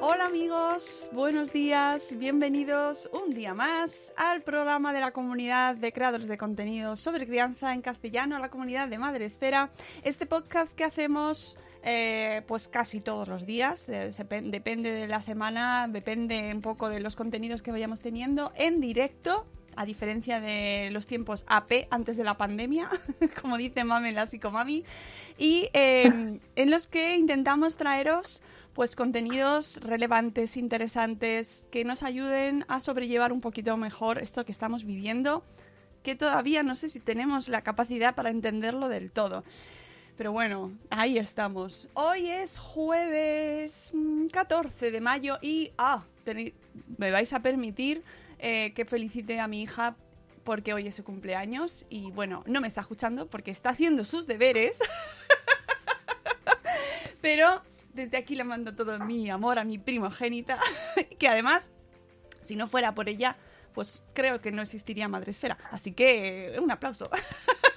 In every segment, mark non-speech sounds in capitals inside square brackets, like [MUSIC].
Hola amigos, buenos días, bienvenidos un día más al programa de la comunidad de creadores de contenido sobre crianza en castellano, la comunidad de Madre Esfera. Este podcast que hacemos eh, pues casi todos los días, eh, depende de la semana, depende un poco de los contenidos que vayamos teniendo en directo. A diferencia de los tiempos AP antes de la pandemia, [LAUGHS] como dice Mame la psicomami, y eh, [LAUGHS] en los que intentamos traeros pues contenidos relevantes, interesantes, que nos ayuden a sobrellevar un poquito mejor esto que estamos viviendo, que todavía no sé si tenemos la capacidad para entenderlo del todo. Pero bueno, ahí estamos. Hoy es jueves mm, 14 de mayo y, ah, me vais a permitir eh, que felicite a mi hija porque hoy es su cumpleaños y bueno, no me está escuchando porque está haciendo sus deberes. [LAUGHS] Pero desde aquí le mando todo mi amor a mi primogénita, [LAUGHS] que además, si no fuera por ella, pues creo que no existiría Madre Esfera. Así que eh, un aplauso. [LAUGHS]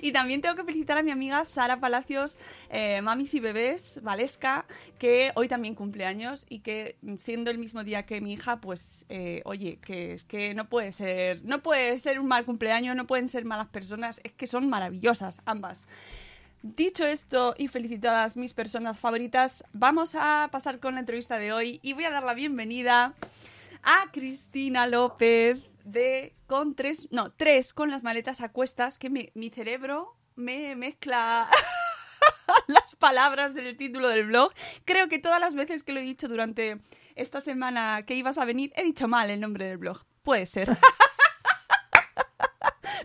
Y también tengo que felicitar a mi amiga Sara Palacios, eh, Mamis y Bebés, Valesca, que hoy también cumple años y que mm, siendo el mismo día que mi hija, pues eh, oye, que es que no puede ser, no puede ser un mal cumpleaños, no pueden ser malas personas, es que son maravillosas ambas. Dicho esto y felicitadas mis personas favoritas, vamos a pasar con la entrevista de hoy y voy a dar la bienvenida a Cristina López de con tres, no, tres con las maletas a cuestas que mi cerebro me mezcla [LAUGHS] las palabras del título del blog. Creo que todas las veces que lo he dicho durante esta semana que ibas a venir he dicho mal el nombre del blog. Puede ser. [LAUGHS]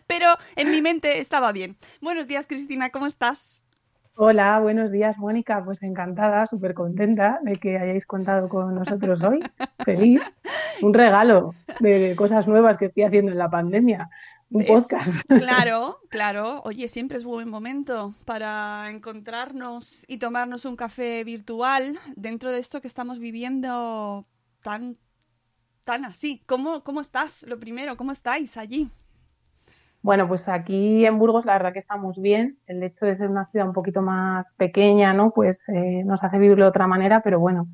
Pero en mi mente estaba bien. Buenos días, Cristina, ¿cómo estás? Hola, buenos días, Mónica. Pues encantada, súper contenta de que hayáis contado con nosotros hoy. Feliz. Un regalo de cosas nuevas que estoy haciendo en la pandemia. Un podcast. Claro, claro. Oye, siempre es buen momento para encontrarnos y tomarnos un café virtual dentro de esto que estamos viviendo tan, tan así. ¿Cómo, cómo estás? Lo primero, ¿cómo estáis allí? Bueno, pues aquí en Burgos la verdad que estamos bien. El hecho de ser una ciudad un poquito más pequeña, ¿no? Pues eh, nos hace vivirlo de otra manera, pero bueno,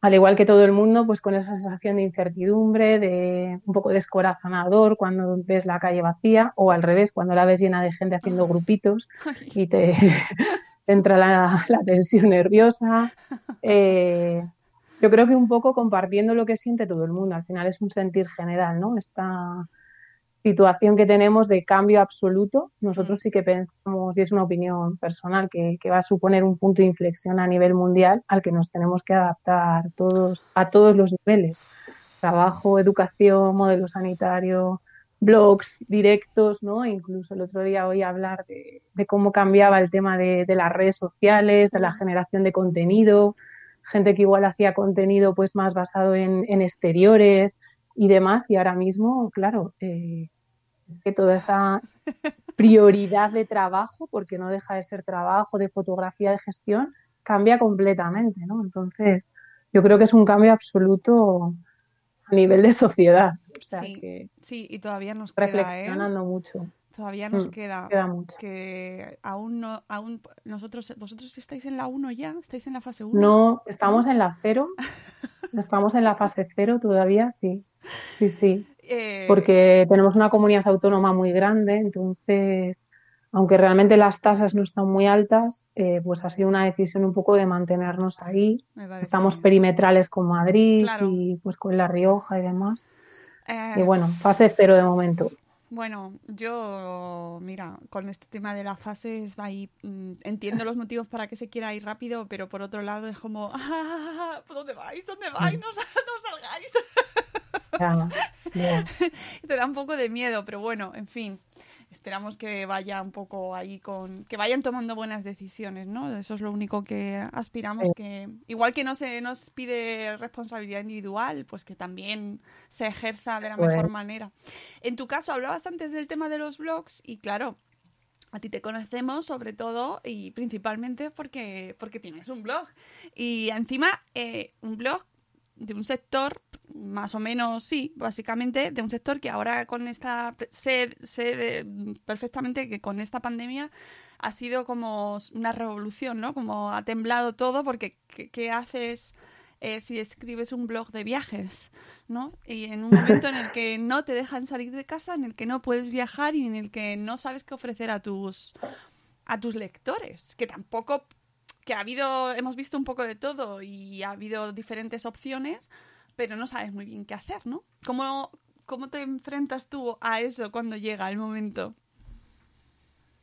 al igual que todo el mundo, pues con esa sensación de incertidumbre, de un poco descorazonador cuando ves la calle vacía, o al revés, cuando la ves llena de gente haciendo grupitos y te, [LAUGHS] te entra la, la tensión nerviosa. [LAUGHS] Eh, yo creo que un poco compartiendo lo que siente todo el mundo. Al final es un sentir general, ¿no? Esta situación que tenemos de cambio absoluto, nosotros sí que pensamos, y es una opinión personal, que, que va a suponer un punto de inflexión a nivel mundial al que nos tenemos que adaptar todos, a todos los niveles. trabajo, educación, modelo sanitario, blogs directos, ¿no? Incluso el otro día oí hablar de, cómo cambiaba el tema de, las redes sociales, de la generación de contenido, gente que igual hacía contenido pues más basado en, exteriores y demás, y ahora mismo, claro, eh, es que toda esa prioridad de trabajo, porque no deja de ser trabajo, de fotografía, de gestión, cambia completamente, ¿no? Entonces, yo creo que es un cambio absoluto a nivel de sociedad. sí, sí, y todavía nos queda, ¿eh? reflexionando mucho. Todavía nos mm, queda, queda mucho. que aún no, aún nosotros, vosotros estáis en la 1 ya, estáis en la fase 1. No, estamos en la 0. [LAUGHS] estamos en la fase 0 todavía, sí. Sí, sí. Eh, Porque tenemos una comunidad autónoma muy grande, entonces aunque realmente las tasas no están muy altas, eh, pues ha sido una decisión un poco de mantenernos ahí. Estamos perimetrales con Madrid y pues con La Rioja y demás. y bueno, eh, fase cero de momento. Bueno, yo, mira, con este tema de las fases, ahí, mm, entiendo los motivos para que se quiera ir rápido, pero por otro lado es como, [LAUGHS] ah, ¿dónde vais? ¿Dónde vais? No, salgáis. [LAUGHS] Te da un poco de miedo, pero bueno, en fin esperamos que vaya un poco ahí con que vayan tomando buenas decisiones, ¿no? Eso es lo único que aspiramos que igual que no se nos pide responsabilidad individual, pues que también se ejerza de la mejor manera. En tu caso hablabas antes del tema de los blogs y claro, a ti te conocemos sobre todo y principalmente porque, porque tienes un blog. Y encima, eh, un blog de un sector, más o menos sí, básicamente, de un sector que ahora con esta, sé, sé perfectamente que con esta pandemia ha sido como una revolución, ¿no? Como ha temblado todo porque ¿qué, haces eh, si escribes un blog de viajes, ¿no? Y en un momento en el que no te dejan salir de casa, en el que no puedes viajar y en el que no sabes qué ofrecer a tus a tus lectores, que tampoco que ha habido, hemos visto un poco de todo y ha habido diferentes opciones, pero no sabes muy bien qué hacer, ¿no? ¿Cómo, cómo te enfrentas tú a eso cuando llega el momento?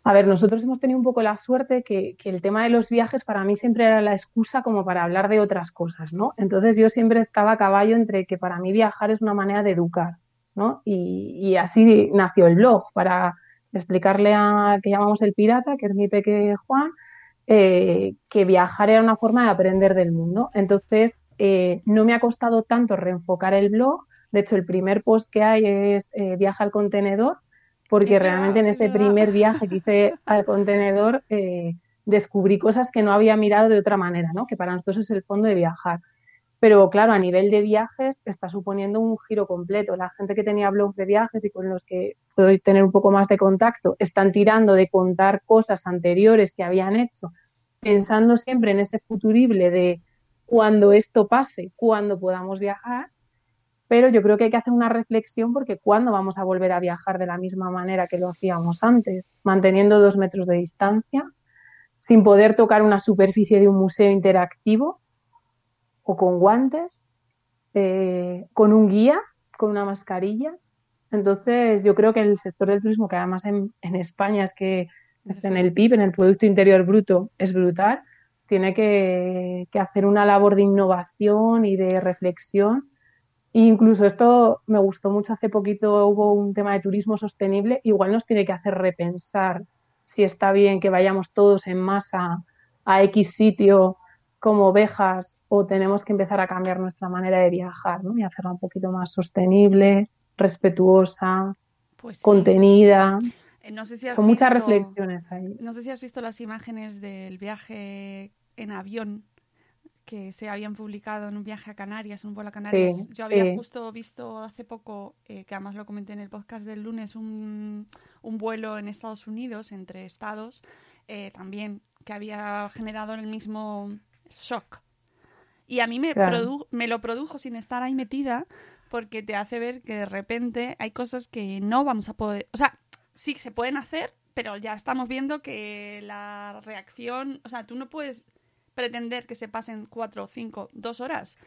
A ver, nosotros hemos tenido un poco la suerte que, que, el tema de los viajes para mí siempre era la excusa como para hablar de otras cosas, ¿no? Entonces yo siempre estaba a caballo entre que para mí viajar es una manera de educar, ¿no? Y, así nació el blog, para explicarle a que llamamos el pirata, que es mi peque Juan, eh, que viajar era una forma de aprender del mundo. Entonces, eh, no me ha costado tanto reenfocar el blog. De hecho, el primer post que hay es eh, viaja al contenedor, porque realmente en ese primer viaje que hice [LAUGHS] al contenedor descubrí cosas que no había mirado de otra manera, ¿no? que para nosotros es el fondo de viajar. Pero claro, a nivel de viajes está suponiendo un giro completo. La gente que tenía blogs de viajes y con los que puedo tener un poco más de contacto están tirando de contar cosas anteriores que habían hecho, pensando siempre en ese futurible de cuando esto pase, cuando podamos viajar. Pero yo creo que hay que hacer una reflexión porque cuándo vamos a volver a viajar de la misma manera que lo hacíamos antes, manteniendo dos metros de distancia, sin poder tocar una superficie de un museo interactivo o con guantes, eh, con un guía, con una mascarilla. Entonces, yo creo que el sector del turismo, que además en, España es que en el PIB, en el Producto Interior Bruto, es brutal, tiene que, hacer una labor de innovación y de reflexión. E incluso esto me gustó mucho hace poquito, hubo un tema de turismo sostenible, igual nos tiene que hacer repensar si está bien que vayamos todos en masa a X sitio como ovejas o tenemos que empezar a cambiar nuestra manera de viajar ¿no? y hacerla un poquito más sostenible, respetuosa, pues contenida. Eh, no sé si Son muchas reflexiones ahí. No sé si has visto las imágenes del viaje en avión que se habían publicado en un viaje a Canarias, un vuelo a Canarias. Yo había justo visto hace poco, eh, que además lo comenté en el podcast del lunes, un, un vuelo en Estados Unidos, entre estados, eh, también, que había generado el mismo shock. Y a mí me, me lo produjo sin estar ahí metida porque te hace ver que de repente hay cosas que no vamos a poder... O sea, sí se pueden hacer, pero ya estamos viendo que la reacción... O sea, tú no puedes pretender que se pasen cuatro, cinco, dos horas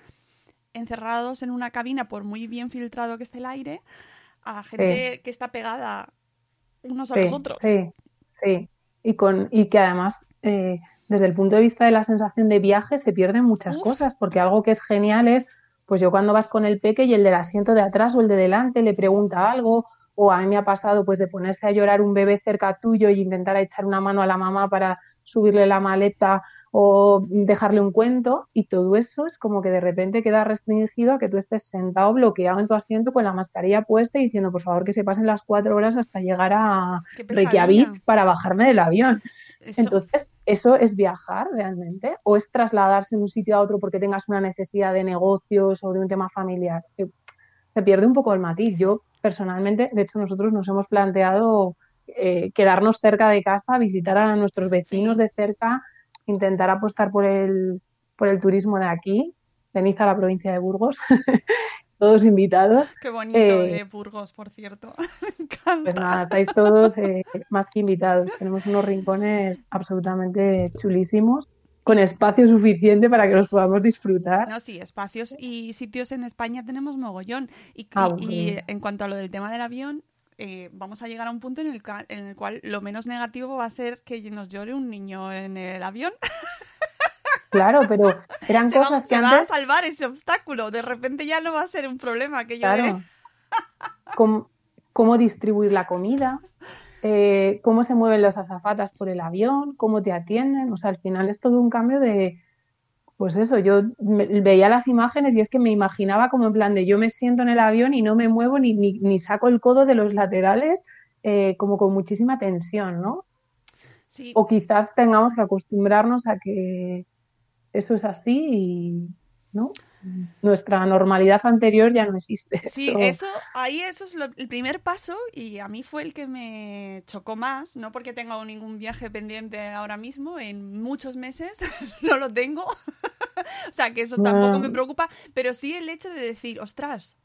encerrados en una cabina por muy bien filtrado que esté el aire a gente que está pegada unos a los otros. Sí, sí. Y, con, y que además... Eh, desde el punto de vista de la sensación de viaje se pierden muchas cosas, porque algo que es genial es pues yo cuando vas con el peque y el del asiento de atrás o el de delante le pregunta algo, o a mí me ha pasado pues de ponerse a llorar un bebé cerca tuyo y intentar echar una mano a la mamá para subirle la maleta o dejarle un cuento y todo eso es como que de repente queda restringido a que tú estés sentado bloqueado en tu asiento con la mascarilla puesta y diciendo por favor que se pasen las cuatro horas hasta llegar a Reykjavik para bajarme del avión. Entonces, ¿eso es viajar realmente? ¿O es trasladarse de un sitio a otro porque tengas una necesidad de negocios o de un tema familiar? Se pierde un poco el matiz. Yo personalmente, de hecho, nosotros nos hemos planteado eh, quedarnos cerca de casa, visitar a nuestros vecinos de cerca, intentar apostar por el, por el turismo de aquí. Venid a la provincia de Burgos, [LAUGHS] todos invitados. [LAUGHS] Qué bonito eh, Burgos, por cierto. [LAUGHS] pues nada, estáis todos eh, más que invitados. Tenemos unos rincones absolutamente chulísimos con espacio suficiente para que los podamos disfrutar. No, sí, espacios y sitios en España tenemos mogollón. Y, Ah, y en cuanto a lo del tema del avión, eh, vamos a llegar a un punto en el, en el cual lo menos negativo va a ser que nos llore un niño en el avión. [LAUGHS] Claro, pero eran se va, cosas que se va a salvar ese obstáculo. De repente ya no va a ser un problema que llore. Claro. Cómo, cómo distribuir la comida, eh, cómo se mueven los azafatas por el avión, cómo te atienden. O sea, al final es todo un cambio de, pues eso, yo me- veía las imágenes y es que me imaginaba como en plan de yo me siento en el avión y no me muevo ni, ni, ni saco el codo de los laterales, eh, como con muchísima tensión, ¿no? Sí, O quizás tengamos que acostumbrarnos a que eso es así y, ¿no? Nuestra normalidad anterior ya no existe. [LAUGHS] Sí, eso, ahí eso es lo- el primer paso y a mí fue el que me chocó más, no porque tenga ningún viaje pendiente ahora mismo, en muchos meses [LAUGHS] no lo tengo, [LAUGHS] o sea que eso tampoco No. me preocupa, pero sí el hecho de decir, ostras,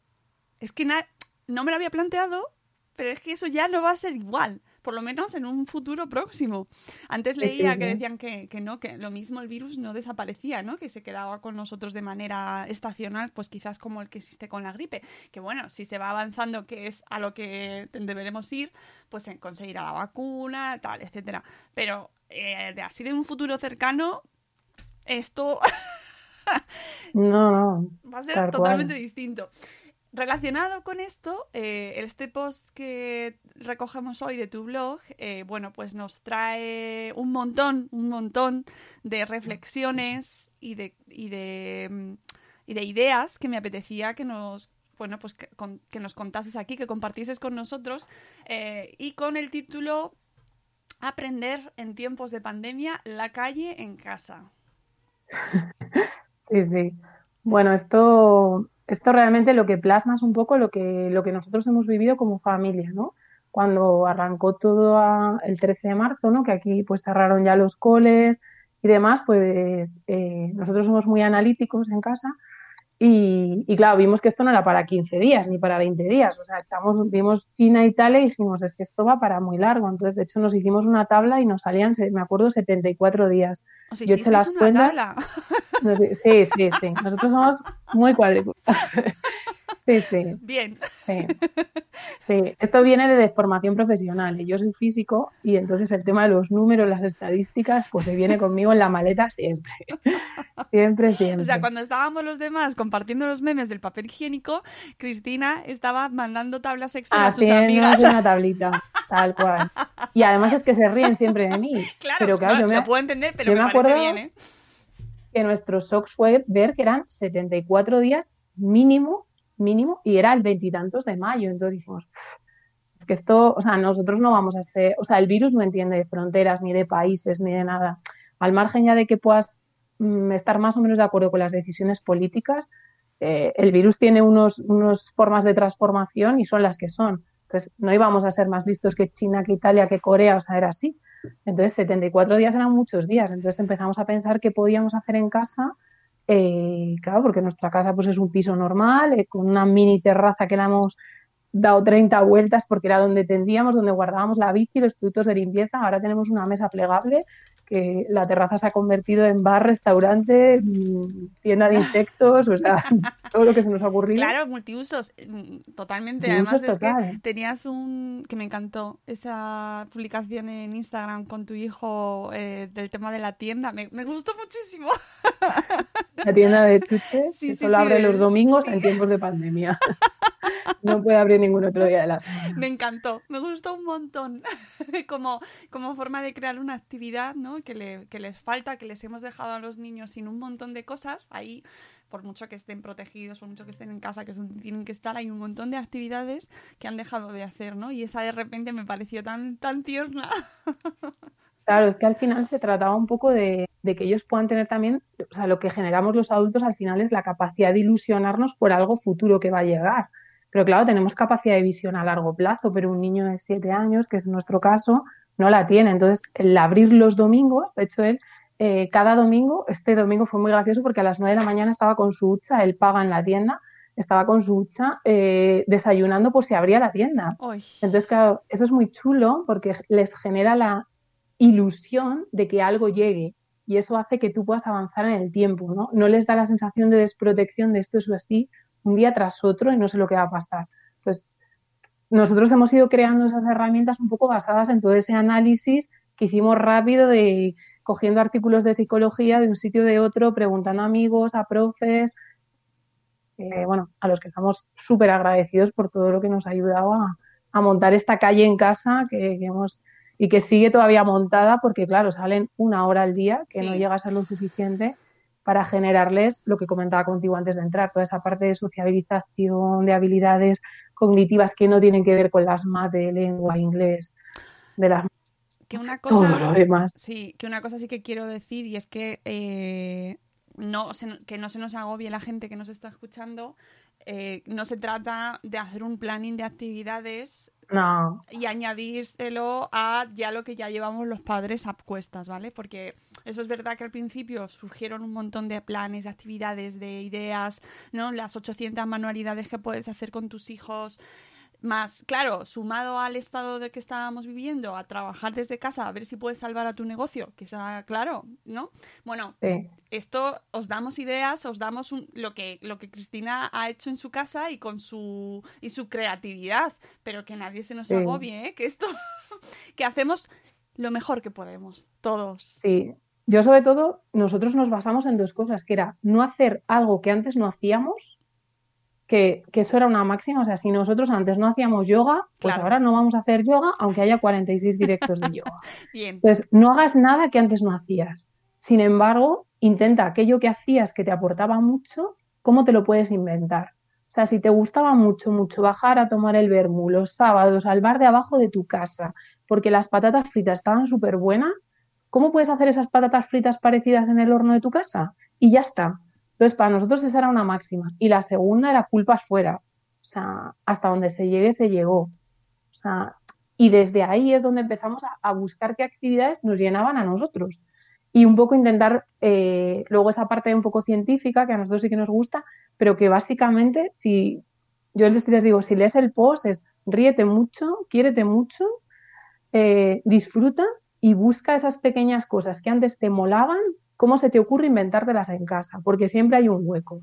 es que no me lo había planteado, pero es que eso ya no va a ser igual, por lo menos en un futuro próximo. Antes leía que decían que, que no, que lo mismo el virus no desaparecía, ¿no? Que se quedaba con nosotros de manera estacional, pues quizás como el que existe con la gripe. Que bueno, si se va avanzando, que es a lo que deberemos ir, pues en conseguir a la vacuna, tal, etcétera. Pero eh, de así de un futuro cercano, esto No, no. [LAUGHS] va a ser Tal totalmente cual. distinto. Relacionado con esto, eh, este post que recogemos hoy de tu blog, eh, bueno, pues nos trae un montón, un montón de reflexiones y de, mm, y de ideas que me apetecía que nos, bueno, pues que, con- que nos contases aquí, que compartieses con nosotros, eh, y con el título Aprender en tiempos de pandemia, la calle en casa. [LAUGHS] Sí, sí. Bueno, esto, esto realmente lo que plasma es un poco lo que, lo que nosotros hemos vivido como familia, ¿no? Cuando arrancó todo a- el 13 de marzo, ¿no? Que aquí pues cerraron ya los coles y demás, pues eh, nosotros somos muy analíticos en casa y, y claro, vimos que esto no era para 15 días ni para 20 días, o sea, echamos, vimos China, Italia y dijimos, es que esto va para muy largo, entonces de hecho nos hicimos una tabla y nos salían, me acuerdo, 74 días. O sea, Yo eché las una cuentas. tabla. Sí, sí, sí. Nosotros somos muy cuadriculados. [LAUGHS] Sí, sí, Bien. sí. Sí, esto viene de formación profesional. y Yo soy físico y entonces el tema de los números, las estadísticas, pues se viene conmigo en la maleta siempre. [LAUGHS] Siempre, siempre. O sea, cuando estábamos los demás compartiendo los memes del papel higiénico, Cristina estaba mandando tablas extra a sus Haciendo amigas. una tablita, tal cual. Y además es que se ríen siempre de mí. [LAUGHS] Claro, pero claro, no, yo me, lo puedo entender, pero yo me, acuerdo- bien, ¿eh? Que nuestro shock fue ver que eran 74 días mínimo, mínimo, y era el veintitantos de mayo. Entonces dijimos, "Uf, es que esto, o sea, nosotros no vamos a ser, o sea, el virus no entiende de fronteras, ni de países, ni de nada. Al margen ya de que puedas mm, estar más o menos de acuerdo con las decisiones políticas, eh, el virus tiene unos, unos formas de transformación y son las que son. No íbamos a ser más listos que China, que Italia, que Corea, o sea, era así. Entonces, 74 días eran muchos días. Entonces empezamos a pensar qué podíamos hacer en casa. eh, claro, porque nuestra casa pues es un piso normal, eh, con una mini terraza que la hemos dado 30 vueltas porque era donde tendríamos, donde guardábamos la bici, los productos de limpieza. Ahora tenemos una mesa plegable que la terraza se ha convertido en bar, restaurante, mm, tienda de insectos, o sea, [LAUGHS] todo lo que se nos ha ocurrido. Claro, multiusos, mm, totalmente. Multiusos Además es que tenías un... que me encantó esa publicación en Instagram con tu hijo eh, del tema de la tienda. Me, me gustó muchísimo. La tienda de chuches [LAUGHS] Sí, que sí, solo sí, abre de- los domingos en tiempos de pandemia. [LAUGHS] No puede abrir ningún otro día de la semana. Me encantó, me gustó un montón. [LAUGHS] como, como forma de crear una actividad, ¿no? Que, le- que les falta, que les hemos dejado a los niños sin un montón de cosas. Ahí, por mucho que estén protegidos, por mucho que estén en casa, que es donde tienen que estar, hay un montón de actividades que han dejado de hacer, ¿no? Y esa de repente me pareció tan, tan tierna. [LAUGHS] Claro, es que al final se trataba un poco de, de que ellos puedan tener también, o sea, lo que generamos los adultos al final es la capacidad de ilusionarnos por algo futuro que va a llegar. Pero claro, tenemos capacidad de visión a largo plazo, pero un niño de siete años, que es nuestro caso, no la tiene. Entonces, el abrir los domingos, de hecho, él eh, cada domingo, este domingo fue muy gracioso porque a las nueve de la mañana estaba con su hucha, él paga en la tienda, estaba con su hucha eh, desayunando por si abría la tienda. Uy, Entonces, claro, eso es muy chulo porque les genera la ilusión de que algo llegue y eso hace que tú puedas avanzar en el tiempo, ¿no? No les da la sensación de desprotección de esto es así un día tras otro y no sé lo que va a pasar. Entonces, nosotros hemos ido creando esas herramientas un poco basadas en todo ese análisis que hicimos rápido de cogiendo artículos de psicología de un sitio de otro, preguntando a amigos, a profes, eh, bueno, a los que estamos súper agradecidos por todo lo que nos ha ayudado a, a montar esta calle en casa que, que hemos y que sigue todavía montada porque, claro, salen una hora al día, que Sí. no llega a ser lo suficiente para generarles lo que comentaba contigo antes de entrar, toda esa parte de sociabilización, de habilidades cognitivas que no tienen que ver con las más de lengua, inglés, de las que una todo cosa... lo demás. Sí, que una cosa sí que quiero decir y es que eh, no se- que no se nos agobie la gente que nos está escuchando. eh, no se trata de hacer un planning de actividades No, y añadírselo a ya lo que ya llevamos los padres a cuestas, ¿vale? Porque eso es verdad que al principio surgieron un montón de planes, de actividades, de ideas, ¿no? Las 800 manualidades que puedes hacer con tus hijos. Más, claro, sumado al estado de que estábamos viviendo, a trabajar desde casa, a ver si puedes salvar a tu negocio, que sea claro, ¿no? Bueno, sí. esto os damos ideas, os damos un- lo que lo que Cristina ha hecho en su casa y con su y su creatividad, pero que nadie se nos Sí. agobie, ¿eh? que esto [LAUGHS] que hacemos lo mejor que podemos, todos. Sí, yo sobre todo, nosotros nos basamos en dos cosas, que era no hacer algo que antes no hacíamos, que, que eso era una máxima, o sea, si nosotros antes no hacíamos yoga, pues Claro. ahora no vamos a hacer yoga, aunque haya 46 directos de yoga. [LAUGHS] Bien. Entonces, no hagas nada que antes no hacías. Sin embargo, intenta aquello que hacías que te aportaba mucho, ¿cómo te lo puedes inventar? O sea, si te gustaba mucho, mucho bajar a tomar el vermú los sábados al bar de abajo de tu casa, porque las patatas fritas estaban súper buenas, ¿cómo puedes hacer esas patatas fritas parecidas en el horno de tu casa? Y ya está. Entonces, para nosotros esa era una máxima. Y la segunda era culpas fuera. O sea, hasta donde se llegue, se llegó. O sea, y desde ahí es donde empezamos a, buscar qué actividades nos llenaban a nosotros. Y un poco intentar, eh, luego esa parte un poco científica, que a nosotros sí que nos gusta, pero que básicamente, si yo les, les digo, si lees el post, es ríete mucho, quiérete mucho, eh, disfruta y busca esas pequeñas cosas que antes te molaban, cómo se te ocurre inventártelas en casa, porque siempre hay un hueco.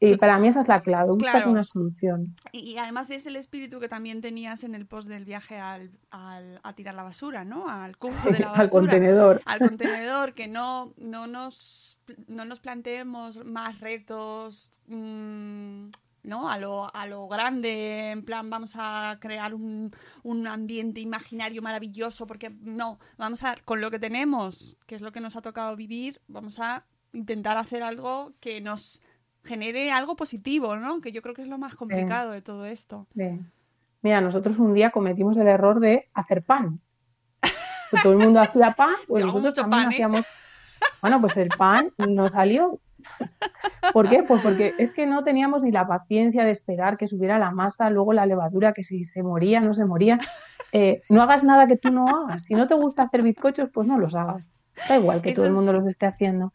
Y para mí esa es la clave, búscate Claro. una solución. Y, y además es el espíritu que también tenías en el post del viaje al, al- a tirar la basura, ¿no? Al cubo de [LAUGHS] la basura. Al contenedor. al contenedor, que no, no, nos, no nos planteemos más retos, mm, ¿no? A lo, a lo grande, en plan, vamos a crear un, un ambiente imaginario maravilloso, porque no, vamos a, con lo que tenemos, que es lo que nos ha tocado vivir, vamos a intentar hacer algo que nos genere algo positivo, ¿no? Que yo creo que es lo más complicado de todo esto. Mira, nosotros un día cometimos el error de hacer pan. [LAUGHS] Todo el mundo hacía pan, pues nosotros también pan, ¿eh? hacíamos. Bueno, pues el pan nos salió. [LAUGHS] ¿Por qué? Pues porque es que no teníamos ni la paciencia de esperar que subiera la masa, luego la levadura, que si se moría, no se moría. Eh, no hagas nada que tú no hagas. Si no te gusta hacer bizcochos, pues no los hagas. Da igual que Eso todo el mundo sí. los esté haciendo.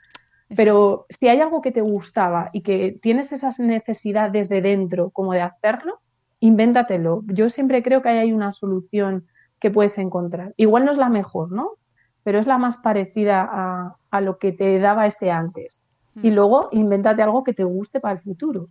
Eso Pero si hay algo que te gustaba y que tienes esas necesidades de dentro como de hacerlo, invéntatelo. Yo siempre creo que hay una solución que puedes encontrar. Igual no es la mejor, ¿no? Pero es la más parecida a, a lo que te daba ese antes. Y Mm. luego invéntate algo que te guste para el futuro.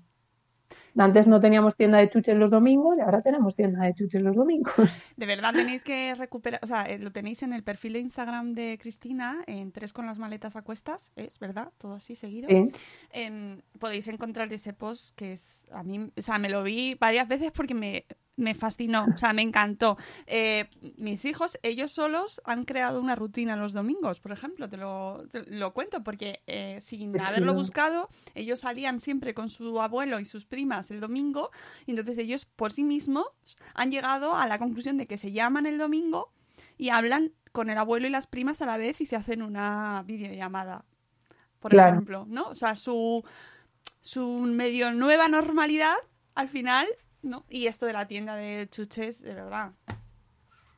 Antes no teníamos tienda de chuches los domingos y ahora tenemos tienda de chuches los domingos. [LAUGHS] De verdad tenéis que recuperar, o sea, eh, lo tenéis en el perfil de Instagram de Cristina, en Tres con las maletas a cuestas, es verdad, todo así seguido. Sí. Em, podéis encontrar ese post que es, a mí, o sea, me lo vi varias veces porque me, me fascinó, o sea, me encantó. Eh, mis hijos, ellos solos han creado una rutina los domingos, por ejemplo, te lo, te lo cuento, porque eh, sin Qué haberlo buscado, ellos salían siempre con su abuelo y sus primas el domingo, y entonces ellos por sí mismos han llegado a la conclusión de que se llaman el domingo y hablan con el abuelo y las primas a la vez y se hacen una videollamada, por Claro. ejemplo, ¿no? O sea, su, su medio nueva normalidad al final, ¿no? Y esto de la tienda de chuches, de verdad.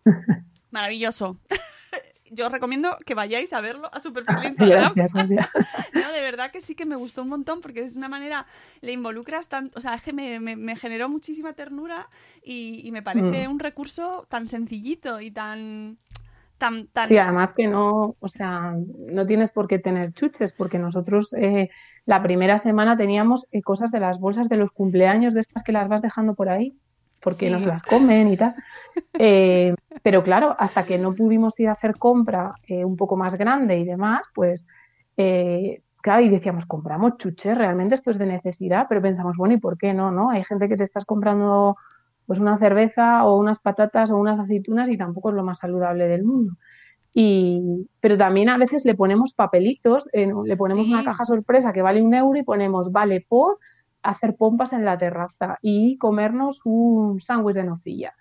[LAUGHS] Maravilloso. [LAUGHS] Yo os recomiendo que vayáis a verlo a su perfil de [LAUGHS] Instagram. Gracias, Silvia. No, de verdad que sí que me gustó un montón porque es una manera, le involucras tanto, o sea, es que me, me- me generó muchísima ternura y, y me parece Mm. un recurso tan sencillito y tan, tan, tan... Sí, además que no, o sea, no tienes por qué tener chuches, porque nosotros eh, la primera semana teníamos eh, cosas de las bolsas de los cumpleaños, de estas que las vas dejando por ahí, porque Sí. nos las comen y tal. [LAUGHS] Eh, pero claro, hasta que no pudimos ir a hacer compra eh, un poco más grande y demás, pues eh, claro, y decíamos, compramos chuches, realmente esto es de necesidad, pero pensamos, bueno, ¿y por qué no? ¿No? Hay gente que te estás comprando pues una cerveza o unas patatas o unas aceitunas y tampoco es lo más saludable del mundo. Y, pero también a veces le ponemos papelitos, eh, le ponemos Sí. una caja sorpresa que vale un euro y ponemos vale por hacer pompas en la terraza y comernos un sándwich de nocilla.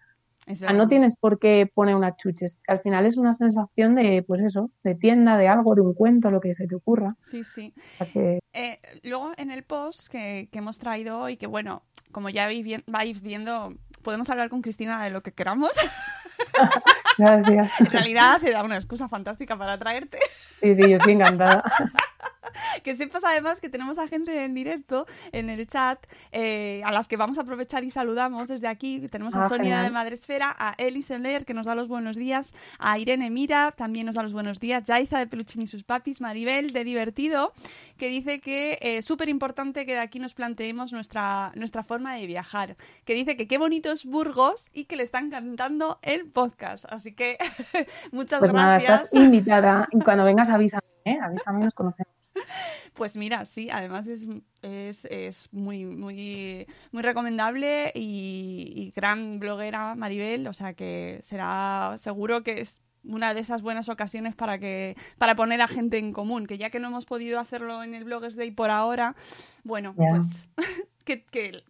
Verdad. no tienes por qué poner unas chuches. Al final es una sensación de, pues eso, de tienda, de algo, de un cuento, lo que se te ocurra. Sí, sí. O sea que- Eh, luego en el post que, que hemos traído hoy, que bueno, como ya vais viendo, podemos hablar con Cristina de lo que queramos. [LAUGHS] Gracias. en realidad era una excusa fantástica para traerte. Sí, sí, yo estoy encantada. [LAUGHS] [LAUGHS] Que sepas además que tenemos a gente en directo en el chat eh, a las que vamos a aprovechar y saludamos desde aquí. Tenemos a Ah, Sonia genial. de Madresfera, a Eli Seller que nos da los buenos días, a Irene Mira también nos da los buenos días, Yaiza de Peluchín y sus papis, Maribel de Divertido que dice que es súper importante que de aquí nos planteemos nuestra, nuestra forma de viajar. Que dice que qué bonito es Burgos y que le están cantando el podcast. Así que [LAUGHS] muchas Pues nada, gracias. estás invitada. Y cuando vengas avísame, ¿eh? [LAUGHS] Avísame nos conocemos. [LAUGHS] Pues mira, sí, además es, es, es muy, muy, muy recomendable y, y gran bloguera Maribel, o sea que será seguro que es una de esas buenas ocasiones para que para poner a gente en común, que ya que no hemos podido hacerlo en el Bloggers Day por ahora, bueno, pues [LAUGHS] que, que-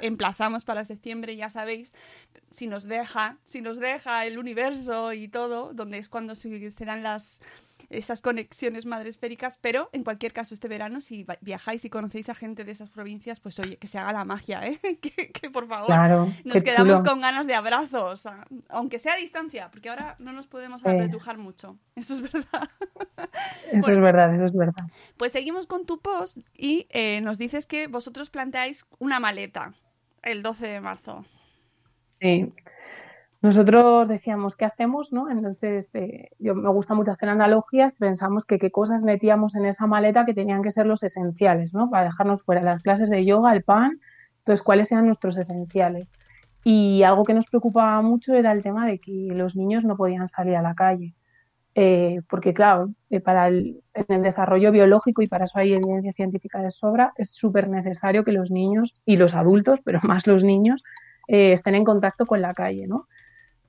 emplazamos para septiembre, ya sabéis, si nos deja, si nos deja el universo y todo, donde es cuando se, se dan las esas conexiones madresféricas, pero en cualquier caso este verano si viajáis y conocéis a gente de esas provincias, pues oye, que se haga la magia, ¿eh? [LAUGHS] que, que, por favor Claro, nos quedamos chulo. con ganas de abrazos, aunque sea a distancia, porque ahora no nos podemos apretujar mucho, [LAUGHS] eso es verdad. Eso Bueno. es verdad, eso es verdad. Pues seguimos con tu post y eh, nos dices que vosotros planteáis una maleta el 12 de marzo. Sí. Nosotros decíamos, ¿qué hacemos? ¿no? Entonces, eh, yo me gusta mucho hacer analogías, pensamos que qué cosas metíamos en esa maleta que tenían que ser los esenciales, ¿no? Para dejarnos fuera las clases de yoga, el pan, entonces, ¿cuáles eran nuestros esenciales? Y algo que nos preocupaba mucho era el tema de que los niños no podían salir a la calle. Eh, porque, claro, eh, para el, en el desarrollo biológico, y para eso hay evidencia científica de sobra, es súper necesario que los niños y los adultos, pero [LAUGHS] más los niños, eh, estén en contacto con la calle, ¿no?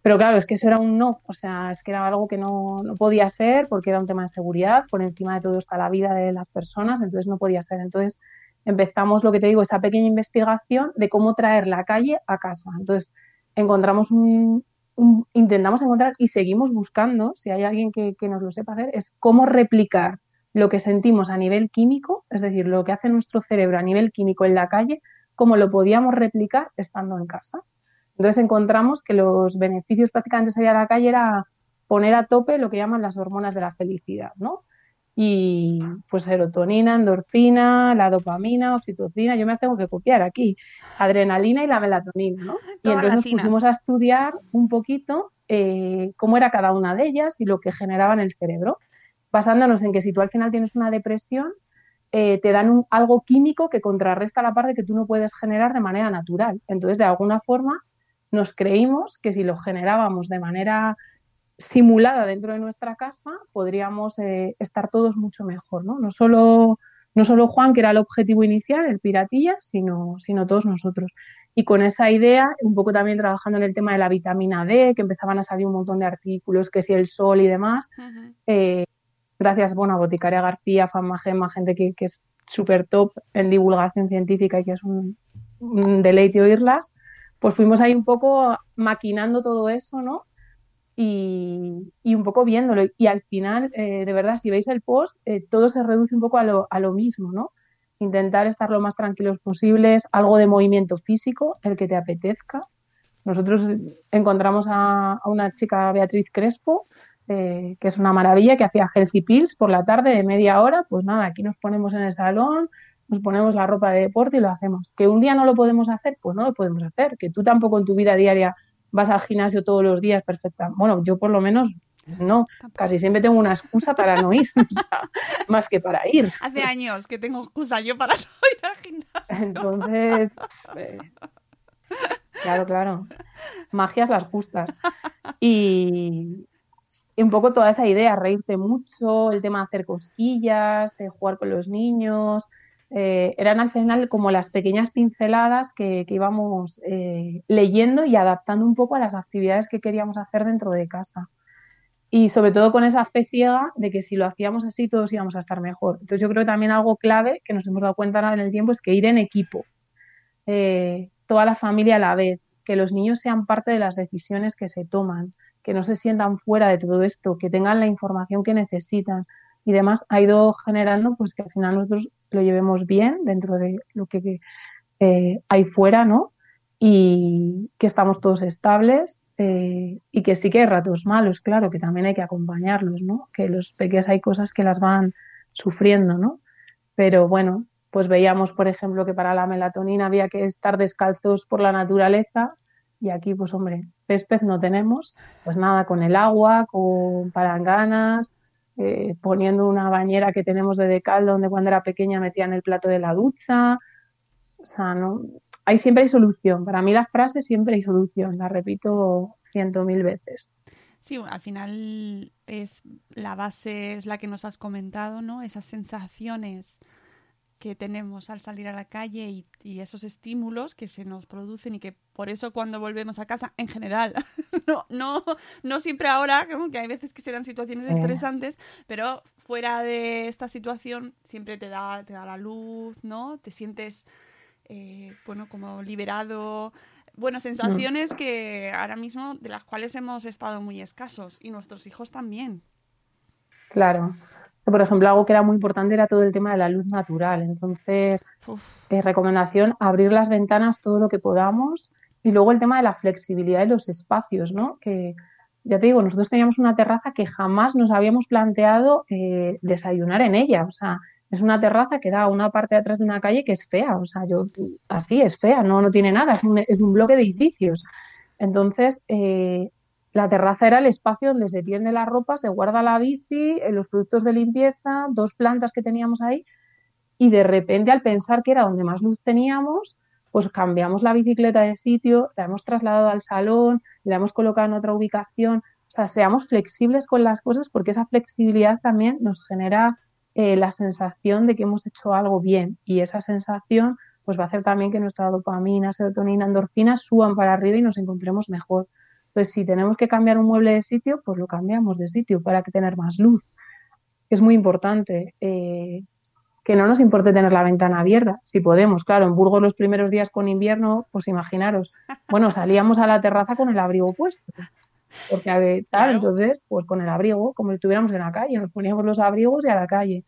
Pero claro, es que eso era un no, o sea, es que era algo que no, no podía ser porque era un tema de seguridad, por encima de todo está la vida de las personas, entonces no podía ser. Entonces empezamos, lo que te digo, esa pequeña investigación de cómo traer la calle a casa. Entonces encontramos un, intentamos encontrar y seguimos buscando, si hay alguien que, que nos lo sepa hacer, es cómo replicar lo que sentimos a nivel químico, es decir, lo que hace nuestro cerebro a nivel químico en la calle, cómo lo podíamos replicar estando en casa. Entonces encontramos que los beneficios prácticamente salir a la calle era poner a tope lo que llaman las hormonas de la felicidad, ¿no? y pues serotonina, endorfina, la dopamina, oxitocina, yo me las tengo que copiar aquí, adrenalina y la melatonina, ¿no? [LAUGHS] y entonces nos pusimos a estudiar un poquito eh, cómo era cada una de ellas y lo que generaba en el cerebro, basándonos en que si tú al final tienes una depresión, eh, te dan un, algo químico que contrarresta la parte que tú no puedes generar de manera natural. Entonces, de alguna forma, nos creímos que si lo generábamos de manera simulada dentro de nuestra casa, podríamos eh, estar todos mucho mejor, ¿no? No solo, no solo Juan, que era el objetivo inicial, el piratilla, sino, sino todos nosotros. Y con esa idea, un poco también trabajando en el tema de la vitamina D, que empezaban a salir un montón de artículos, que si el sol y demás, eh, gracias bueno, a Boticaria García, Famagema, gente que, que es súper top en divulgación científica y que es un, un deleite oírlas, pues fuimos ahí un poco maquinando todo eso, ¿no? y, un poco viéndolo. Y al final, eh, de verdad, si veis el post, eh, todo se reduce un poco a lo, mismo, ¿no? Intentar estar lo más tranquilos posibles, algo de movimiento físico, el que te apetezca. Nosotros encontramos a, una chica, Beatriz Crespo, eh, que es una maravilla, que hacía healthy pills por la tarde de media hora. Pues nada, aquí nos ponemos en el salón, nos ponemos la ropa de deporte y lo hacemos. Que un día no lo podemos hacer, pues no lo podemos hacer. Que tú tampoco en tu vida diaria vas al gimnasio todos los días, perfecta. Bueno, yo por lo menos no, casi siempre tengo una excusa para no ir, [LAUGHS] más que para ir. Hace años que tengo excusa yo para [LAUGHS] no ir al gimnasio. Entonces, eh, claro, claro, magias las justas. Y, un poco toda esa idea, reírte mucho, el tema de hacer cosquillas, eh, jugar con los niños, eh, eran al final como las pequeñas pinceladas que, íbamos eh, leyendo y adaptando un poco a las actividades que queríamos hacer dentro de casa. Y sobre todo con esa fe ciega de que si lo hacíamos así todos íbamos a estar mejor. Entonces yo creo que también algo clave que nos hemos dado cuenta en el tiempo es que ir en equipo, eh, toda la familia a la vez, que los niños sean parte de las decisiones que se toman, que no se sientan fuera de todo esto, que tengan la información que necesitan y demás, ha ido generando pues que al final nosotros lo llevemos bien dentro de lo que eh, hay fuera, ¿no? Y que estamos todos estables eh, y que sí que hay ratos malos, claro, que también hay que acompañarlos, ¿no? Que los pequeños hay cosas que las van sufriendo, ¿no? Pero bueno, pues veíamos, por ejemplo, que para la melatonina había que estar descalzos por la naturaleza y aquí, pues hombre, césped no tenemos, pues nada, con el agua, con palanganas, eh, poniendo una bañera que tenemos de decal donde cuando era pequeña metía en el plato de la ducha. O sea, no, hay siempre hay solución. Para mí la frase siempre hay solución, la repito ciento mil veces. Sí, al final es la base, es la que nos has comentado, ¿no? Esas sensaciones que tenemos al salir a la calle y, esos estímulos que se nos producen y que por eso cuando volvemos a casa, en general, [LAUGHS] no, no, no siempre ahora, que hay veces que se dan situaciones estresantes, pero fuera de esta situación siempre te da, te da la luz, ¿no? Te sientes, eh, bueno, como liberado. Bueno, sensaciones que ahora mismo de las cuales hemos estado muy escasos y nuestros hijos también. Claro. Por ejemplo, algo que era muy importante era todo el tema de la luz natural. Entonces, eh, recomendación, abrir las ventanas todo lo que podamos. Y luego el tema de la flexibilidad de los espacios, ¿no? Que, ya te digo, nosotros teníamos una terraza que jamás nos habíamos planteado eh, desayunar en ella. O sea, es una terraza que da a una parte de atrás de una calle que es fea. O sea, yo, así es fea, no, no tiene nada, es un, es un bloque de edificios. Entonces, eh, la terraza era el espacio donde se tiende la ropa, se guarda la bici, eh, los productos de limpieza, dos plantas que teníamos ahí. Y de repente, al pensar que era donde más luz teníamos, pues cambiamos la bicicleta de sitio, la hemos trasladado al salón, la hemos colocado en otra ubicación. O sea, seamos flexibles con las cosas porque esa flexibilidad también nos genera eh, la sensación de que hemos hecho algo bien. Y esa sensación pues va a hacer también que nuestra dopamina, serotonina, endorfina suban para arriba y nos encontremos mejor. Pues si tenemos que cambiar un mueble de sitio, pues lo cambiamos de sitio para que tener más luz. Es muy importante eh, que no nos importe tener la ventana abierta, si podemos. Claro, en Burgos los primeros días con invierno, pues imaginaros, bueno, salíamos a la terraza con el abrigo puesto. Porque tal, entonces, pues con el abrigo, como si estuviéramos en la calle, nos poníamos los abrigos y a la calle.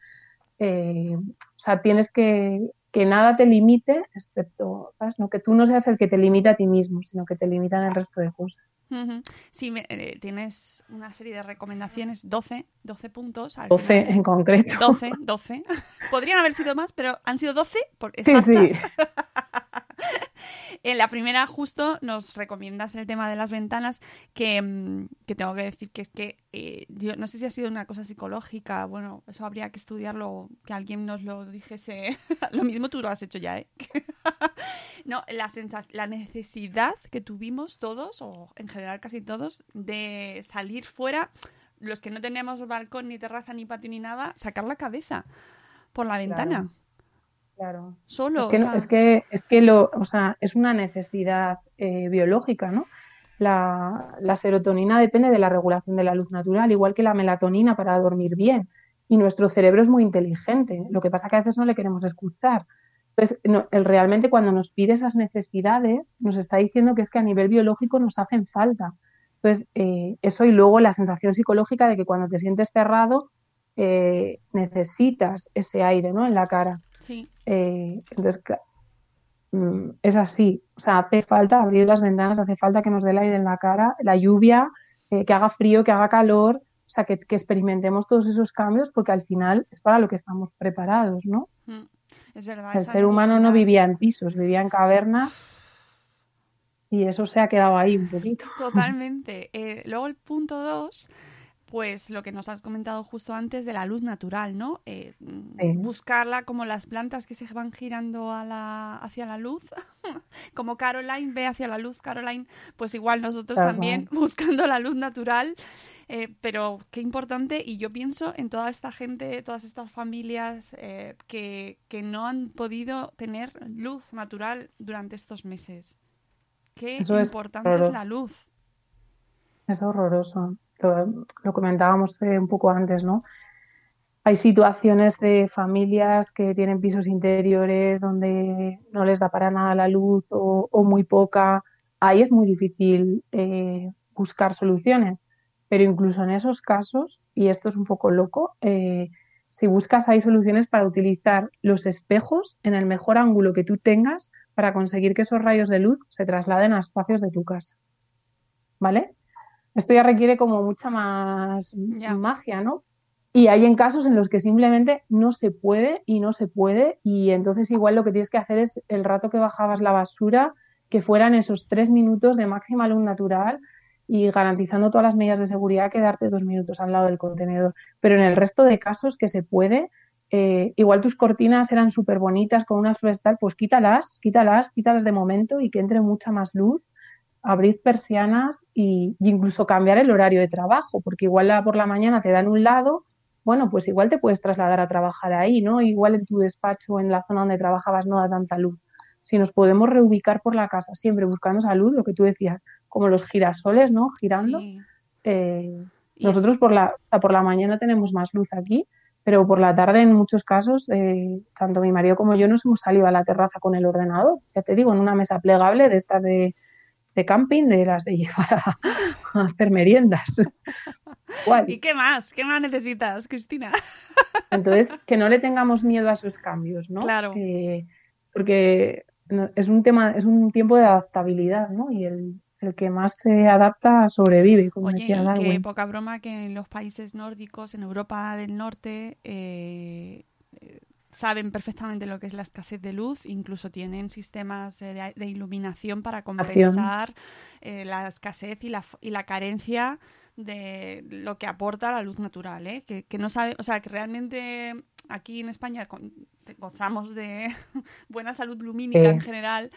Eh, o sea, tienes que, que nada te limite, excepto, ¿sabes? No que tú no seas el que te limita a ti mismo, sino que te limitan el resto de cosas. Sí, me- eh, tienes una serie de recomendaciones, 12, 12 puntos. al 12 final. en concreto. 12, 12. [LAUGHS] Podrían haber sido más, pero han sido 12 por Sí, exactas. sí. [LAUGHS] En la primera justo nos recomiendas el tema de las ventanas que, mm, que tengo que decir que es que eh, yo no sé si ha sido una cosa psicológica, bueno, eso habría que estudiarlo, que alguien nos lo dijese. [LAUGHS] lo mismo tú lo has hecho ya, ¿eh? No, la, la necesidad que tuvimos todos, o en general casi todos, de salir fuera, los que no teníamos balcón, ni terraza, ni patio, ni nada, sacar la cabeza por la ventana. Claro. Solo. Es que, o no- sea, es que, es que lo, o sea, es una necesidad eh, biológica, ¿no? La, la serotonina depende de la regulación de la luz natural, igual que la melatonina para dormir bien. Y nuestro cerebro es muy inteligente. Lo que pasa que a veces no le queremos escuchar. Entonces, no- él realmente cuando nos pide esas necesidades, nos está diciendo que es que a nivel biológico nos hacen falta. Entonces, eh, eso y luego la sensación psicológica de que cuando te sientes cerrado, eh, necesitas ese aire, ¿no? En la cara. sí. Eh, entonces, mm, es así. O sea, hace falta abrir las ventanas, hace falta que nos dé el aire en la cara, la lluvia, eh, que haga frío, que haga calor, o sea, que, que experimentemos todos esos cambios porque al final es para lo que estamos preparados, ¿no? Mm, Es verdad. El ser humano no vivía en pisos, vivía en cavernas y eso se ha quedado ahí un poquito. Totalmente. Eh, luego el punto dos, pues lo que nos has comentado justo antes de la luz natural, ¿no? Eh, Sí. Buscarla como las plantas que se van girando a la, hacia la luz, [LAUGHS] como Caroline ve hacia la luz, Caroline, pues igual nosotros también [LAUGHS] buscando la luz natural. Eh, pero qué importante, y yo pienso en toda esta gente, todas estas familias eh, que, que no han podido tener luz natural durante estos meses. Qué Eso importante es la luz. Es horroroso. Lo, lo comentábamos eh, un poco antes, ¿no? Hay situaciones de familias que tienen pisos interiores donde no les da para nada la luz o, o muy poca. Ahí es muy difícil eh, buscar soluciones. Pero incluso en esos casos, y esto es un poco loco, eh, si buscas hay soluciones para utilizar los espejos en el mejor ángulo que tú tengas para conseguir que esos rayos de luz se trasladen a espacios de tu casa. ¿Vale? Esto ya requiere como mucha más magia, ¿no? Y hay en casos en los que simplemente no se puede y no se puede y entonces igual lo que tienes que hacer es el rato que bajabas la basura, que fueran esos tres minutos de máxima luz natural y garantizando todas las medidas de seguridad quedarte dos minutos al lado del contenedor. Pero en el resto de casos que se puede, eh, igual tus cortinas eran súper bonitas con unas flores tal, pues quítalas, quítalas, quítalas de momento y que entre mucha más luz abrir persianas y, incluso cambiar el horario de trabajo, porque igual por la mañana te dan un lado, bueno, pues igual te puedes trasladar a trabajar ahí, ¿no? Igual en tu despacho en la zona donde trabajabas no da tanta luz. Si nos podemos reubicar por la casa, siempre buscando esa luz, lo que tú decías, como los girasoles, ¿no? Girando. Sí. Eh, nosotros por la, por la mañana tenemos más luz aquí, pero por la tarde en muchos casos, eh, tanto mi marido como yo nos hemos salido a la terraza con el ordenador, ya te digo, en una mesa plegable de estas de, de camping, de las de [LAUGHS] llevar a, a hacer meriendas. [LAUGHS] ¿Y qué más? ¿Qué más necesitas, Cristina? [LAUGHS] Entonces, que no le tengamos miedo a esos cambios, ¿no? Claro. Eh, porque es un tema, es un tiempo de adaptabilidad, ¿no? Y el, el que más se adapta sobrevive, como Oye, decía y Darwin. poca broma que en los países nórdicos, en Europa del Norte, eh, eh, saben perfectamente lo que es la escasez de luz, incluso tienen sistemas de, de iluminación para compensar eh, la escasez y la, y la carencia de lo que aporta la luz natural, ¿eh? que, que no sabe, o sea, que realmente aquí en España gozamos de [LAUGHS] buena salud lumínica Sí. en general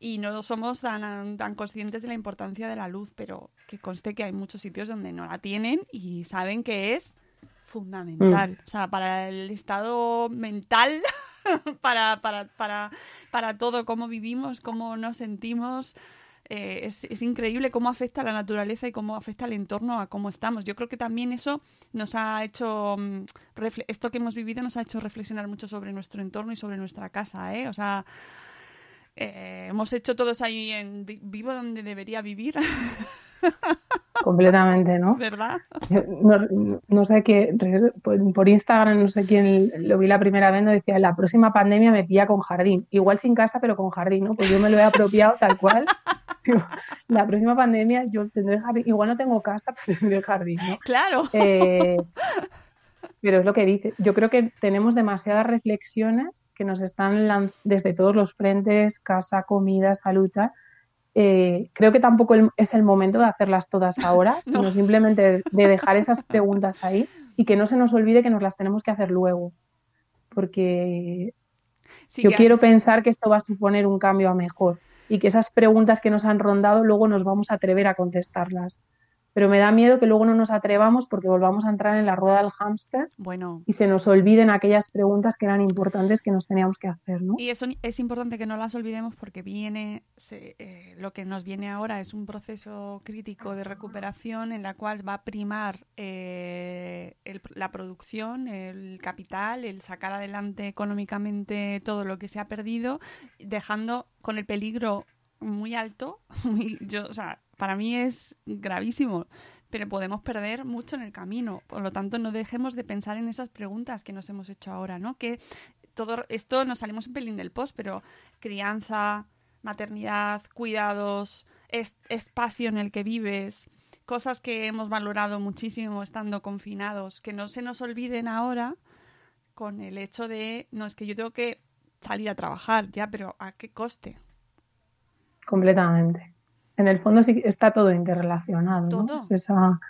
y no somos tan, tan conscientes de la importancia de la luz, pero que conste que hay muchos sitios donde no la tienen y saben que es fundamental. O sea, para el estado mental, [LAUGHS] para, para, para, para todo, cómo vivimos, cómo nos sentimos. Eh, es, es increíble cómo afecta a la naturaleza y cómo afecta al entorno a cómo estamos. Yo creo que también eso nos ha hecho, mm, esto que hemos vivido nos ha hecho reflexionar mucho sobre nuestro entorno y sobre nuestra casa, ¿eh? O sea, eh, hemos hecho todos ahí en vi- vivo donde debería vivir, [LAUGHS] Completamente, ¿no? ¿verdad? No, no sé qué, por, por Instagram, no sé quién lo vi la primera vez, nos decía, la próxima pandemia me pilla con jardín. Igual sin casa, pero con jardín, ¿no? Pues yo me lo he apropiado tal cual. [LAUGHS] [LAUGHS] la próxima pandemia yo tendré jardín, igual no tengo casa, [LAUGHS] pero tendré jardín, ¿no? Claro. Eh, [LAUGHS] pero es lo que dice. Yo creo que tenemos demasiadas reflexiones que nos están desde todos los frentes, casa, comida, salud, eh, creo que tampoco es el momento de hacerlas todas ahora, sino simplemente de dejar esas preguntas ahí y que no se nos olvide que nos las tenemos que hacer luego. Porque yo quiero pensar que esto va a suponer un cambio a mejor y que esas preguntas que nos han rondado luego nos vamos a atrever a contestarlas pero me da miedo que luego no nos atrevamos porque volvamos a entrar en la rueda del hámster bueno. y se nos olviden aquellas preguntas que eran importantes que nos teníamos que hacer, ¿no? Y eso es importante que no las olvidemos porque viene, eh, lo que nos viene ahora es un proceso crítico de recuperación en la cual va a primar eh, la producción, el capital, el sacar adelante económicamente todo lo que se ha perdido, dejando con el peligro muy alto, [LAUGHS] yo, o sea, para mí es gravísimo, pero podemos perder mucho en el camino. Por lo tanto, no dejemos de pensar en esas preguntas que nos hemos hecho ahora, ¿no? Que todo esto nos salimos un pelín del post, pero crianza, maternidad, cuidados, espacio en el que vives, cosas que hemos valorado muchísimo estando confinados, que no se nos olviden ahora con el hecho de, no, es que yo tengo que salir a trabajar, ya, pero ¿a qué coste? Completamente en el fondo sí está todo interrelacionado. ¿Todo? ¿no? esa,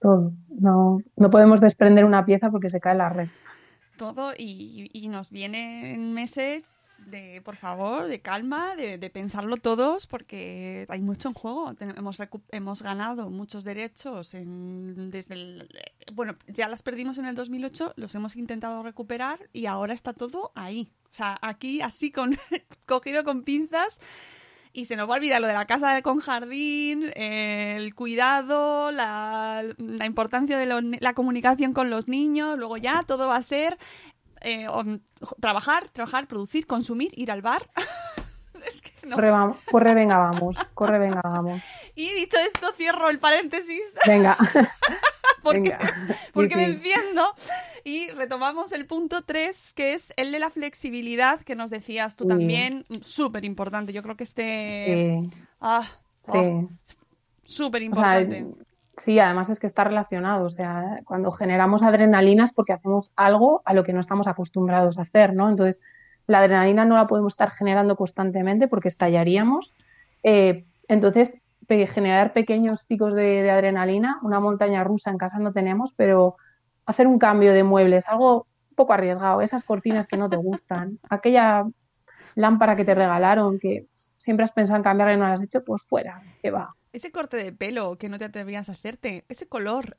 todo. No, no podemos desprender una pieza porque se cae la red. Todo y, y nos vienen meses de, por favor, de calma, de, de, pensarlo todos, porque hay mucho en juego. Hemos, hemos ganado muchos derechos en, desde el... Bueno, ya las perdimos en el 2008, los hemos intentado recuperar y ahora está todo ahí. O sea, aquí así con [LAUGHS] cogido con pinzas y se nos va a olvidar lo de la casa con jardín, el cuidado, la, importancia de la comunicación con los niños, luego ya todo va a ser eh, trabajar, trabajar, producir, consumir, ir al bar. [LAUGHS] corre, venga, vamos, corre, venga, vamos. Y dicho esto, cierro el paréntesis. Venga. [LAUGHS] porque, porque me entiendo. Y retomamos el punto 3, que es el de la flexibilidad, que nos decías tú también. Súper importante. Yo creo que este. Ah, oh, Súper importante. sí, además es que está relacionado. O sea, cuando generamos adrenalina es porque hacemos algo a lo que no estamos acostumbrados a hacer, ¿no? Entonces, la adrenalina no la podemos estar generando constantemente porque estallaríamos. Eh, entonces, generar pequeños picos de, adrenalina, una montaña rusa en casa no tenemos, pero hacer un cambio de muebles, algo un poco arriesgado, esas cortinas que no te gustan, aquella lámpara que te regalaron que siempre has pensado en cambiarla y no la has hecho, pues fuera, que va. Ese corte de pelo que no te atrevías a hacerte, ese color.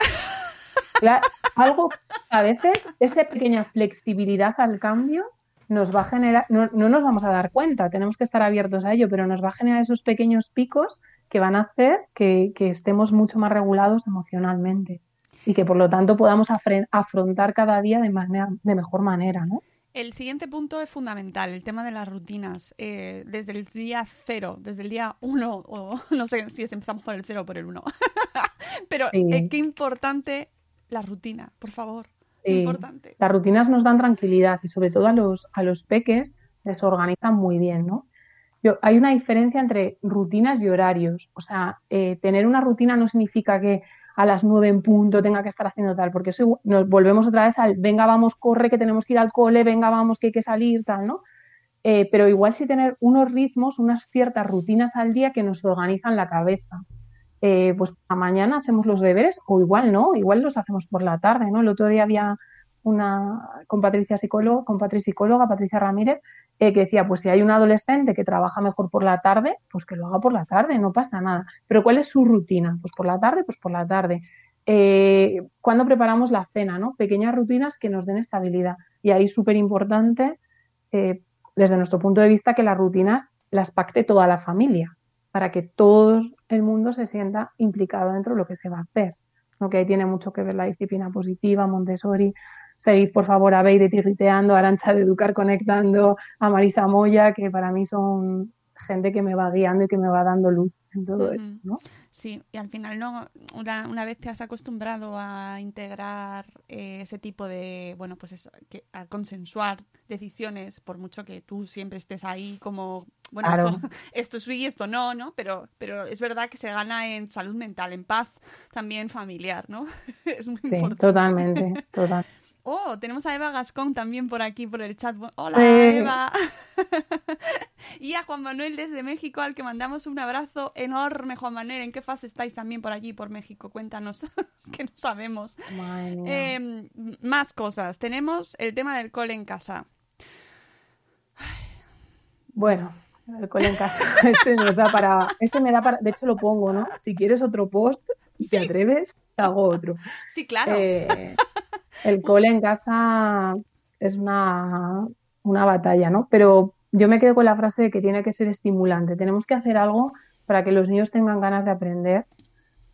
algo, a veces, esa pequeña flexibilidad al cambio nos va a generar, no, no, nos vamos a dar cuenta, tenemos que estar abiertos a ello, pero nos va a generar esos pequeños picos que van a hacer que, que estemos mucho más regulados emocionalmente y que por lo tanto podamos afrontar cada día de, manera, de mejor manera, ¿no? El siguiente punto es fundamental, el tema de las rutinas. Eh, desde el día cero, desde el día uno, o [LAUGHS] no sé si empezamos por el cero o por el uno. [LAUGHS] Pero eh, qué importante la rutina, por favor. Importante. Las rutinas nos dan tranquilidad y sobre todo a los, a los peques les organizan muy bien, ¿no? Yo, hay una diferencia entre rutinas y horarios. O sea, eh, tener una rutina no significa que a las nueve en punto tenga que estar haciendo tal, porque eso nos volvemos otra vez al venga, vamos, corre, que tenemos que ir al cole, venga, vamos, que hay que salir, tal, ¿no? Eh, pero igual sí tener unos ritmos, unas ciertas rutinas al día que nos organizan la cabeza. Eh, pues a mañana hacemos los deberes, o igual no, igual los hacemos por la tarde, ¿no? El otro día había una con Patricia psicóloga, con Patricia Patricia Ramírez, eh, que decía, pues si hay un adolescente que trabaja mejor por la tarde, pues que lo haga por la tarde, no pasa nada. Pero ¿cuál es su rutina? Pues por la tarde, pues por la tarde. Eh, cuando preparamos la cena, ¿no? Pequeñas rutinas que nos den estabilidad. Y ahí súper importante, eh, desde nuestro punto de vista, que las rutinas las pacte toda la familia, para que todo el mundo se sienta implicado dentro de lo que se va a hacer. ¿no? Que ahí tiene mucho que ver la disciplina positiva, Montessori, Seguid, por favor, a Beide Tirriteando, a Arancha de Educar Conectando, a Marisa Moya, que para mí son gente que me va guiando y que me va dando luz en todo esto, ¿no? Sí, y al final no una, una vez te has acostumbrado a integrar eh, ese tipo de, bueno, pues eso, que, a consensuar decisiones, por mucho que tú siempre estés ahí como, bueno, esto, [LAUGHS] esto, sí, esto no, ¿no? Pero, pero es verdad que se gana en salud mental, en paz también familiar, ¿no? [LAUGHS] es muy sí, totalmente, [LAUGHS] totalmente. Oh, tenemos a Eva Gascón también por aquí, por el chat. Hola, Eva. [LAUGHS] y a Juan Manuel desde México, al que mandamos un abrazo enorme, Juan Manuel. ¿En qué fase estáis también por allí, por México? Cuéntanos, [LAUGHS] que no sabemos. Eh, más cosas. Tenemos el tema del cole en casa. Bueno, el cole en casa. [LAUGHS] Este nos da para. Este me da para. De hecho, lo pongo, ¿no? Si quieres otro post y te atreves, te hago otro. Sí, claro. Eh, el cole en casa es una, una batalla, ¿no? Pero yo me quedo con la frase de que tiene que ser estimulante. Tenemos que hacer algo para que los niños tengan ganas de aprender,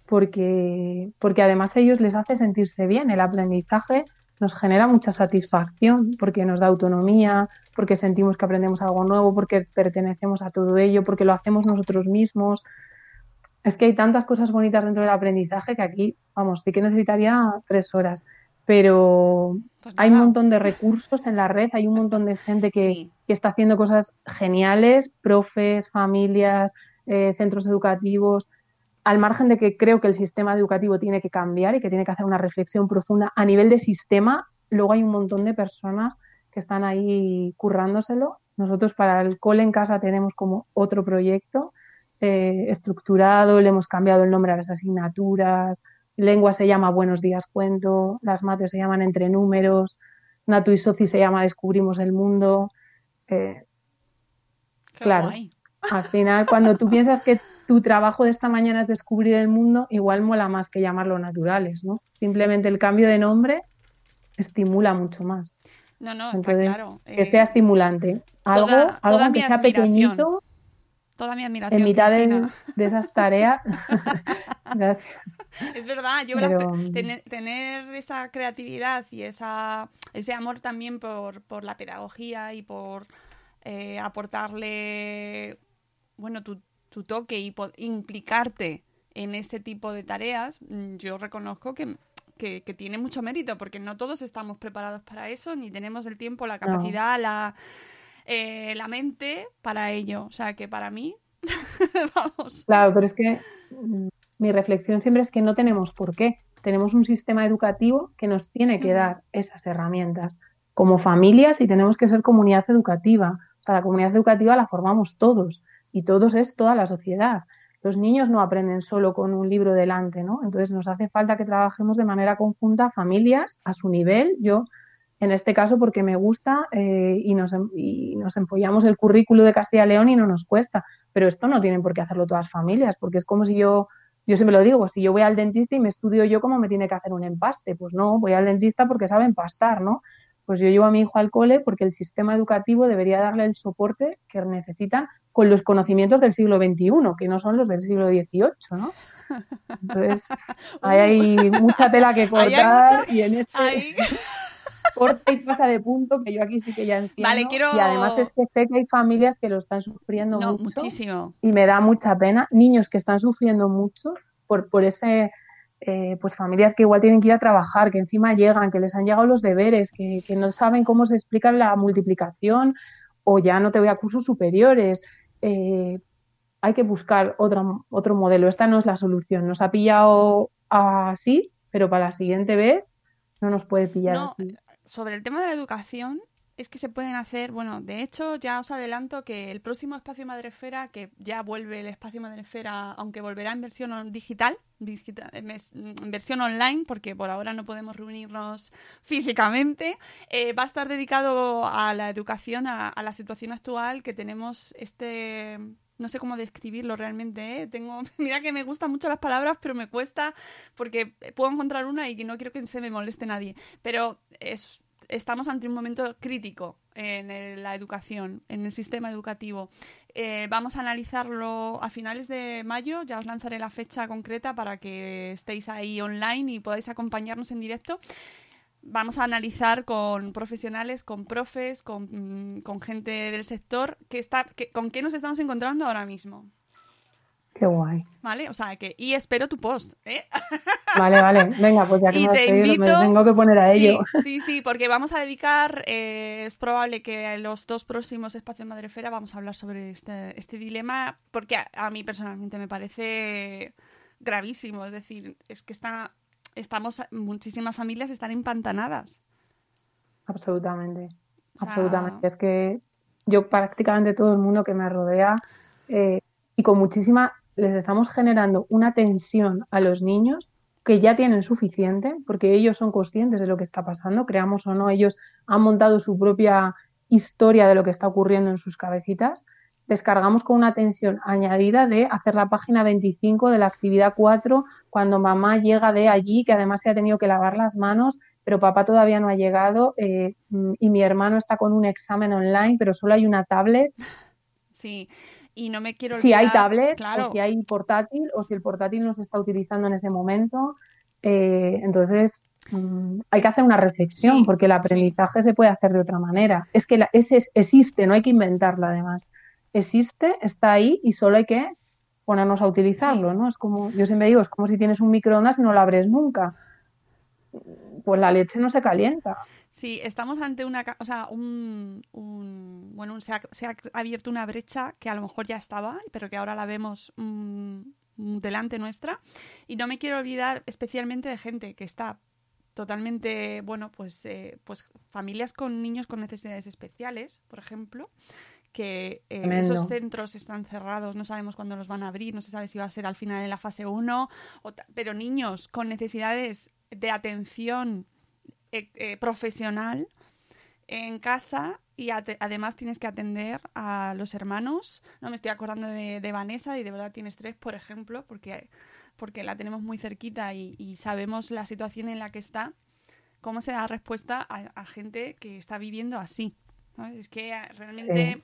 porque, porque además a ellos les hace sentirse bien. El aprendizaje nos genera mucha satisfacción, porque nos da autonomía, porque sentimos que aprendemos algo nuevo, porque pertenecemos a todo ello, porque lo hacemos nosotros mismos. Es que hay tantas cosas bonitas dentro del aprendizaje que aquí, vamos, sí que necesitaría tres horas pero pues hay un montón de recursos en la red, hay un montón de gente que, está haciendo cosas geniales, profes, familias, eh, centros educativos, al margen de que creo que el sistema educativo tiene que cambiar y que tiene que hacer una reflexión profunda a nivel de sistema, luego hay un montón de personas que están ahí currándoselo. Nosotros para el cole en casa tenemos como otro proyecto eh, estructurado, le hemos cambiado el nombre a las asignaturas, lengua se llama Buenos días cuento, las mates se llaman Entre números, Natu y Soci se llama Descubrimos el mundo. Eh, claro, al final cuando tú piensas que tu trabajo de esta mañana es descubrir el mundo, igual mola más que llamarlo naturales, ¿no? Simplemente el cambio de nombre estimula mucho más. No, no, está claro. Que sea eh, estimulante. Algo, algo que sea pequeñito. Toda mi admiración. En mitad de, esas tareas. [LAUGHS] [LAUGHS] Gracias. Es verdad, yo tener, esa creatividad y esa, ese amor también por, por la pedagogía y por eh, aportarle bueno tu, tu toque y implicarte en ese tipo de tareas, mm, yo reconozco que, que, tiene mucho mérito, porque no todos estamos preparados para eso, ni tenemos el tiempo, la capacidad, la eh, la mente para ello. O sea que para mí, [LAUGHS] vamos. Claro, pero es que mm, mi reflexión siempre es que no tenemos por qué. Tenemos un sistema educativo que nos tiene que dar esas herramientas como familias y tenemos que ser comunidad educativa. O sea, la comunidad educativa la formamos todos y todos es toda la sociedad. Los niños no aprenden solo con un libro delante, ¿no? Entonces nos hace falta que trabajemos de manera conjunta familias a su nivel. Yo en este caso porque me gusta eh, y, nos, em, y nos empollamos el currículo de Castilla y León y no nos cuesta. Pero esto no tienen por qué hacerlo todas familias, porque es como si yo, yo siempre lo digo, si yo voy al dentista y me estudio yo cómo me tiene que hacer un empaste, pues no, voy al dentista porque sabe empastar, ¿no? Pues yo llevo a mi hijo al cole porque el sistema educativo debería darle el soporte que necesitan con los conocimientos del siglo XXI, que no son los del siglo XVIII, ¿no? [LAUGHS] Entonces, hay mucha tela que cortar y en este corta y pasa de punto, que yo aquí sí que ya entiendo. Vale, quiero... Y además es que sé que hay familias que lo están sufriendo mucho. Muchísimo. Y me da mucha pena. Niños que están sufriendo mucho por, por ese. Eh, pues familias que igual tienen que ir a trabajar, que encima llegan, que les han llegado los deberes, que, no saben cómo se explica la multiplicación o ya no te voy a cursos superiores. Eh, hay que buscar otro, otro modelo. Esta no es la solución. Nos ha pillado así, pero para la siguiente vez no nos puede pillar así sobre el tema de la educación, es que se pueden hacer, bueno, de hecho ya os adelanto que el próximo espacio Madrefera, que ya vuelve el espacio Madrefera, aunque volverá en versión digital, en versión online, porque por ahora no podemos reunirnos [LAUGHS] físicamente, eh, va a estar dedicado a la educación, a, la situación actual que tenemos este no sé cómo describirlo realmente, ¿eh? Tengo, [LAUGHS] mira que me gustan mucho las palabras, pero me cuesta porque puedo encontrar una y no quiero que se me moleste nadie. Pero es, estamos ante un momento crítico en la educación, en el sistema educativo. Eh, vamos a analizarlo a finales de mayo, ya os lanzaré la fecha concreta para que estéis ahí online y podáis acompañarnos en directo. Vamos a analizar con profesionales, con profes, con, mm, con gente del sector, que está, que, con qué nos estamos encontrando ahora mismo. Qué guay. ¿Vale? O sea, que, y espero tu post, ¿eh? Vale, vale. Venga, pues ya que [LAUGHS] Y me te me invito- tengo que poner a Sí, ello. [LAUGHS] Sí, sí, [LAUGHS] porque vamos a dedicar, eh, es probable que en los dos próximos espacios Madrefera vamos a hablar sobre este, este dilema, porque a, a mí personalmente me parece gravísimo, es decir, es que está, estamos, muchísimas familias están empantanadas. Absolutamente. O sea- Absolutamente. Es que yo prácticamente todo el mundo que me rodea eh, y con muchísima, les estamos generando una tensión a los niños que ya tienen suficiente, porque ellos son conscientes de lo que está pasando, creamos o no, ellos han montado su propia historia de lo que está ocurriendo en sus cabecitas. Descargamos con una tensión añadida de hacer la página 25 de la actividad 4 cuando mamá llega de allí, que además se ha tenido que lavar las manos, pero papá todavía no ha llegado eh, y mi hermano está con un examen online, pero solo hay una tablet. Sí, y no me quiero Si hay olvidar- tablet claro, o si hay portátil o si el portátil no se está utilizando en ese momento. eh, entonces, mm, hay que hacer una reflexión Sí, porque el aprendizaje se puede hacer de otra manera. Es que la- es- existe, no hay que inventarlo además. Existe, está ahí y solo hay que ponernos a utilizarlo, ¿no? Es como, yo siempre digo, es como si tienes un microondas y no lo abres nunca. Pues la leche no se calienta. Sí, estamos ante una, o sea, un, un- bueno, un- se ha, se ha abierto una brecha que a lo mejor ya estaba, pero que ahora la vemos mm, delante nuestra. Y no me quiero olvidar especialmente de gente que está totalmente, bueno, pues, eh, pues familias con niños con necesidades especiales, por ejemplo, que eh, esos centros están cerrados, no sabemos cuándo los van a abrir, no se sabe si va a ser al final en la fase 1, o ta- pero niños con necesidades de atención eh, eh, profesional en casa y además tienes que atender a los hermanos. No me estoy acordando de, de Vanessa y de verdad tienes tres, por ejemplo, porque, porque la tenemos muy cerquita y, y sabemos la situación en la que está, cómo se da respuesta a, a gente que está viviendo así. Es que eh, realmente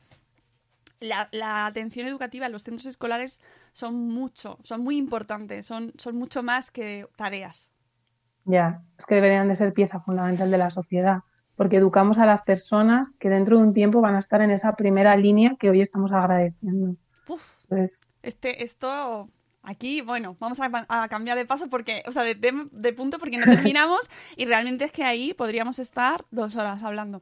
la, la atención educativa en los centros escolares son mucho, son muy importantes, son, son mucho más que tareas. Ya, es que deberían de ser pieza fundamental de la sociedad, porque educamos a las personas que dentro de un tiempo van a estar en esa primera línea que hoy estamos agradeciendo. Uf, Entonces, Este, esto, aquí, bueno, vamos a, a cambiar de paso porque, o sea, de, de- de punto porque no terminamos [LAUGHS] y realmente es que ahí podríamos estar dos horas hablando.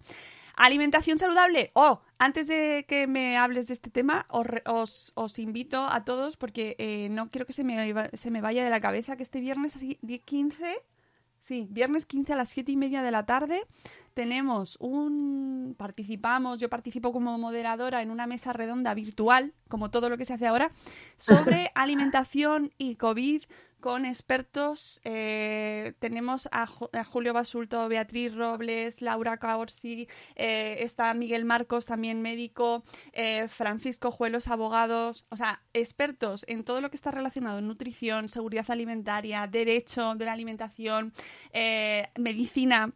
Alimentación saludable. Oh, antes de que me hables de este tema, os, re- os- os invito a todos porque eh, no quiero que se me, se me vaya de la cabeza que este viernes así, 10, 15, sí, viernes 15 a las 7 y media de la tarde tenemos un participamos, yo participo como moderadora en una mesa redonda virtual, como todo lo que se hace ahora, sobre [LAUGHS] alimentación y COVID con expertos. eh, tenemos a, Ju- a Julio Basulto, Beatriz Robles, Laura Caorsi, eh, está Miguel Marcos, también médico, eh, Francisco Juelos, abogados, o sea, expertos en todo lo que está relacionado en nutrición, seguridad alimentaria, derecho de la alimentación, medicina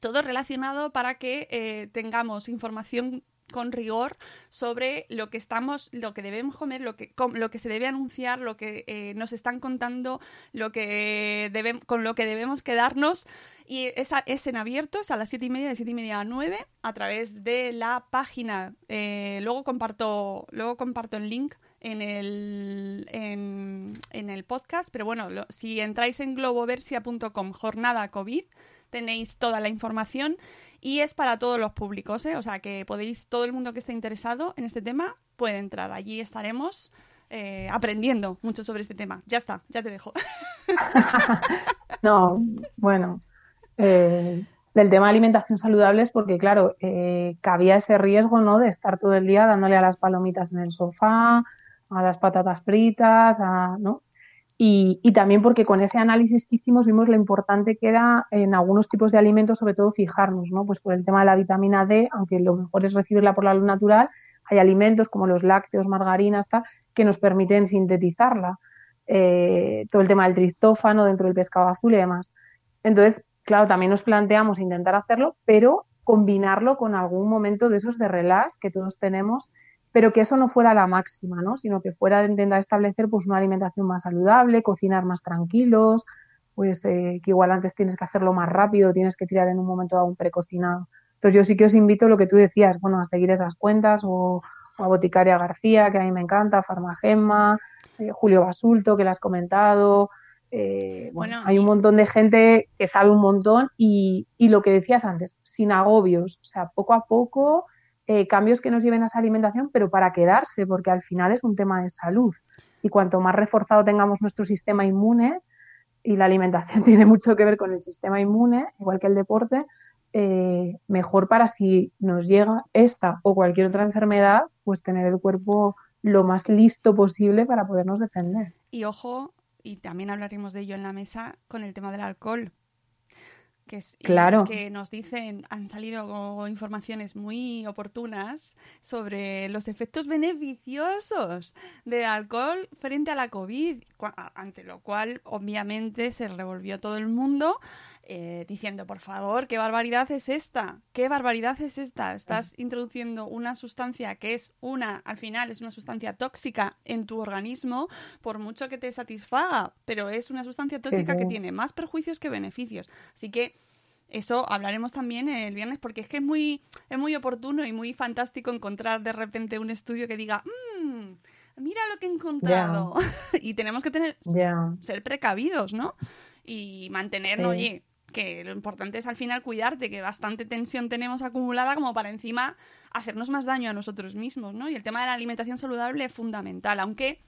todo relacionado para que tengamos información con rigor sobre lo que estamos, lo que debemos comer, lo que, lo que se debe anunciar, lo que eh, nos están contando, lo que con lo que debemos quedarnos. Y es, es en abierto, es a las siete y media, de siete y media a 9, a través de la página. eh, luego comparto, luego comparto el link en el, en, en el podcast, pero bueno, si entráis en globoversia.com, jornada COVID, tenéis toda la información y es para todos los públicos, ¿eh? o sea que podéis, todo el mundo que esté interesado en este tema puede entrar. Allí estaremos eh, aprendiendo mucho sobre este tema. Ya está, ya te dejo. [LAUGHS] no, bueno, eh, del tema de alimentación saludable es porque, claro, eh, cabía ese riesgo, ¿no? De estar todo el día dándole a las palomitas en el sofá, a las patatas fritas, a, ¿no? Y, también porque con ese análisis que hicimos vimos lo importante que era en algunos tipos de alimentos, sobre todo fijarnos, ¿no? Pues por el tema de la vitamina D, aunque lo mejor es recibirla por la luz natural, hay alimentos como los lácteos, margarinas, tal, que nos permiten sintetizarla. Eh, todo el tema del triptófano dentro del pescado azul y demás. Entonces, claro, también nos planteamos intentar hacerlo, pero combinarlo con algún momento de esos de relax que todos tenemos pero que eso no fuera la máxima, ¿no? Sino que fuera de intentar establecer pues una alimentación más saludable, cocinar más tranquilos, pues eh, que igual antes tienes que hacerlo más rápido, tienes que tirar en un momento dado un precocinado. Entonces yo sí que os invito lo que tú decías, bueno, a seguir esas cuentas o, a Boticaria García, que a mí me encanta, Farmagemma, eh, Julio Basulto, que le has comentado. Eh, bueno, hay un montón de gente que sabe un montón y, y, lo que decías antes, sin agobios, o sea, poco a poco, eh, cambios que nos lleven a esa alimentación, pero para quedarse, porque al final es un tema de salud. Y cuanto más reforzado tengamos nuestro sistema inmune, y la alimentación [LAUGHS] tiene mucho que ver con el sistema inmune, igual que el deporte, eh, mejor para si nos llega esta o cualquier otra enfermedad, pues tener el cuerpo lo más listo posible para podernos defender. Y ojo, y también hablaremos de ello en la mesa, con el tema del alcohol. Que, es, claro. que nos dicen, han salido informaciones muy oportunas sobre los efectos beneficiosos del alcohol frente a la COVID, ante lo cual obviamente se revolvió todo el mundo eh, diciendo, por favor, ¿qué barbaridad es esta? ¿Qué barbaridad es esta? Estás introduciendo una sustancia que es una, al final es una sustancia tóxica en tu organismo, por mucho que te satisfaga, pero es una sustancia tóxica que tiene más perjuicios que beneficios. Así que eso hablaremos también el viernes porque es que es muy, es muy oportuno y muy fantástico encontrar de repente un estudio que diga, mmm, mira lo que he encontrado. [LAUGHS] y tenemos que tener, ser precavidos, ¿no? Y mantenernos, oye, que lo importante es al final cuidarte, que bastante tensión tenemos acumulada como para encima hacernos más daño a nosotros mismos, ¿no? Y el tema de la alimentación saludable es fundamental, aunque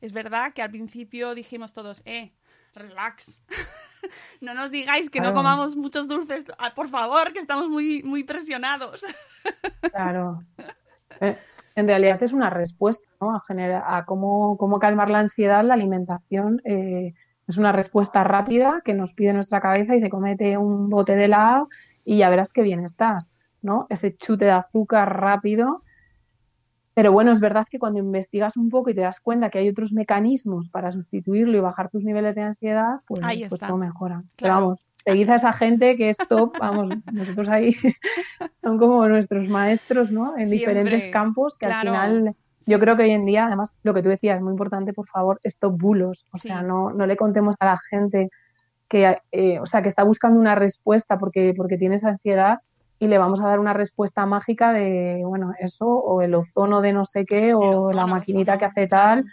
es verdad que al principio dijimos todos, eh, relax, [LAUGHS] no nos digáis que no comamos muchos dulces, ah, por favor, que estamos muy, muy presionados. [LAUGHS] claro. Eh, en realidad es una respuesta, ¿no? A, generar, a cómo, cómo calmar la ansiedad, la alimentación. Eh, es una respuesta rápida que nos pide nuestra cabeza y se comete un bote de helado y ya verás qué bien estás, ¿no? Ese chute de azúcar rápido. Pero bueno, es verdad que cuando investigas un poco y te das cuenta que hay otros mecanismos para sustituirlo y bajar tus niveles de ansiedad, pues, pues todo mejora. Pero vamos, seguid a esa gente que es top, vamos, nosotros ahí [LAUGHS] son como nuestros maestros, ¿no? En diferentes campos que al final yo creo que hoy en día, además, lo que tú decías, es muy importante, por favor, estos bulos. O sea, no, no le contemos a la gente que, eh, o sea, que está buscando una respuesta porque, porque tienes ansiedad y le vamos a dar una respuesta mágica de, bueno, eso, o el ozono de no sé qué, o la maquinita que hace tal.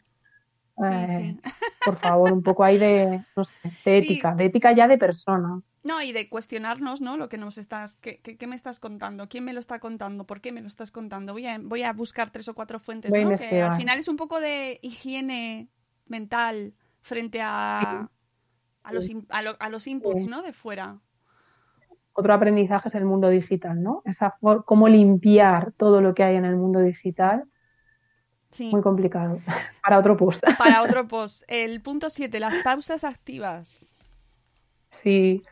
Eh, [LAUGHS] por favor, un poco ahí de, no sé, de ética, de ética ya de persona. No, y de cuestionarnos, ¿no? Lo que nos estás, qué, qué, me estás contando, quién me lo está contando, por qué me lo estás contando. Voy a, voy a buscar tres o cuatro fuentes, ¿no? Que al final es un poco de higiene mental frente a, a, los, a, los inputs, ¿no? De fuera. Otro aprendizaje es el mundo digital, ¿no? Esa cómo limpiar todo lo que hay en el mundo digital. Sí. Muy complicado. [LAUGHS] Para otro post. Para otro [LAUGHS] post. El punto 7, las pausas activas. Sí,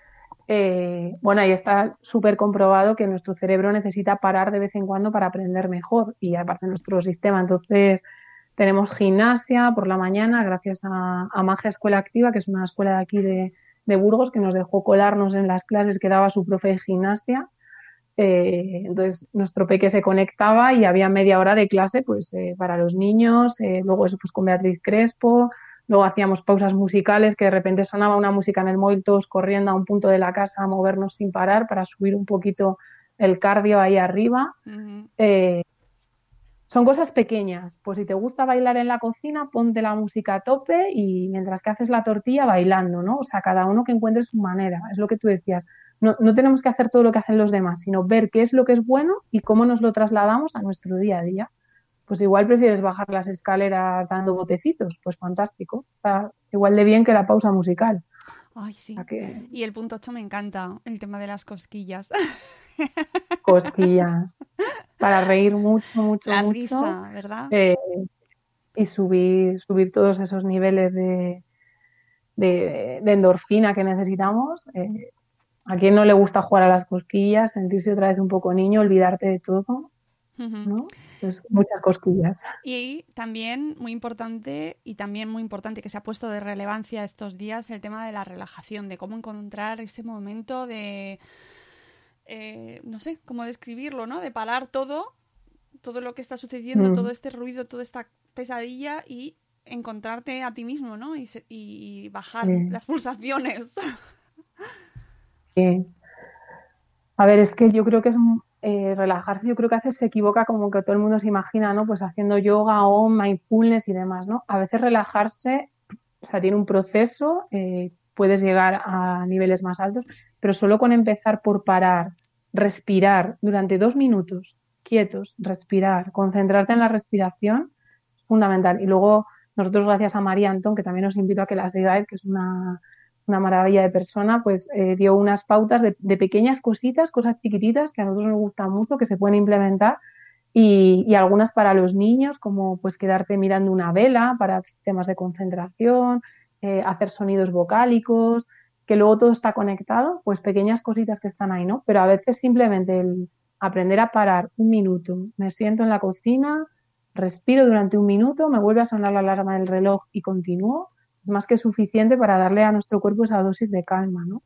eh, bueno, ahí está súper comprobado que nuestro cerebro necesita parar de vez en cuando para aprender mejor y aparte nuestro sistema. Entonces, tenemos gimnasia por la mañana gracias a, Magia Escuela Activa, que es una escuela de aquí de, Burgos que nos dejó colarnos en las clases que daba su profe de gimnasia. Eh, entonces, nuestro peque se conectaba y había media hora de clase pues eh, para los niños, luego eso pues con Beatriz Crespo, Luego hacíamos pausas musicales, que de repente sonaba una música en el móvil, todos corriendo a un punto de la casa a movernos sin parar para subir un poquito el cardio ahí arriba. Eh, son cosas pequeñas. Pues si te gusta bailar en la cocina, ponte la música a tope y mientras que haces la tortilla bailando, ¿no? O sea, cada uno que encuentre su manera. Es lo que tú decías. No, no tenemos que hacer todo lo que hacen los demás, sino ver qué es lo que es bueno y cómo nos lo trasladamos a nuestro día a día pues igual prefieres bajar las escaleras dando botecitos, pues fantástico. Está igual de bien que la pausa musical. Ay, sí. Y el punto 8 me encanta, el tema de las cosquillas. [LAUGHS] Cosquillas. Para reír mucho, mucho, la mucho. Risa, ¿verdad? Eh, y subir, subir todos esos niveles de, de, endorfina que necesitamos. Eh, a quien no le gusta jugar a las cosquillas, sentirse otra vez un poco niño, olvidarte de todo. ¿no? Pues muchas cosquillas. Y también muy importante, y también muy importante que se ha puesto de relevancia estos días, el tema de la relajación, de cómo encontrar ese momento de, eh, no sé, cómo describirlo, ¿no? De parar todo, todo lo que está sucediendo, mm. todo este ruido, toda esta pesadilla y encontrarte a ti mismo, ¿no? Y, se- y bajar Sí. las [LAUGHS] pulsaciones. A ver, es que yo creo que es un- eh, relajarse, yo creo que a veces se equivoca como que todo el mundo se imagina, ¿no? Pues haciendo yoga o mindfulness y demás, ¿no? A veces relajarse, o sea, tiene un proceso, eh, puedes llegar a niveles más altos, pero solo con empezar por parar, respirar durante dos minutos, quietos, respirar, concentrarte en la respiración, es fundamental. Y luego nosotros, gracias a María Antón, que también os invito a que la sigáis, que es una una maravilla de persona, pues eh, dio unas pautas de, pequeñas cositas, cosas chiquititas que a nosotros nos gustan mucho, que se pueden implementar y, y algunas para los niños, como pues quedarte mirando una vela para temas de concentración, eh, hacer sonidos vocálicos, que luego todo está conectado, pues pequeñas cositas que están ahí, ¿no? Pero a veces simplemente el aprender a parar un minuto, me siento en la cocina, respiro durante un minuto, me vuelve a sonar la alarma del reloj y continúo, es más que suficiente para darle a nuestro cuerpo esa dosis de calma, ¿no?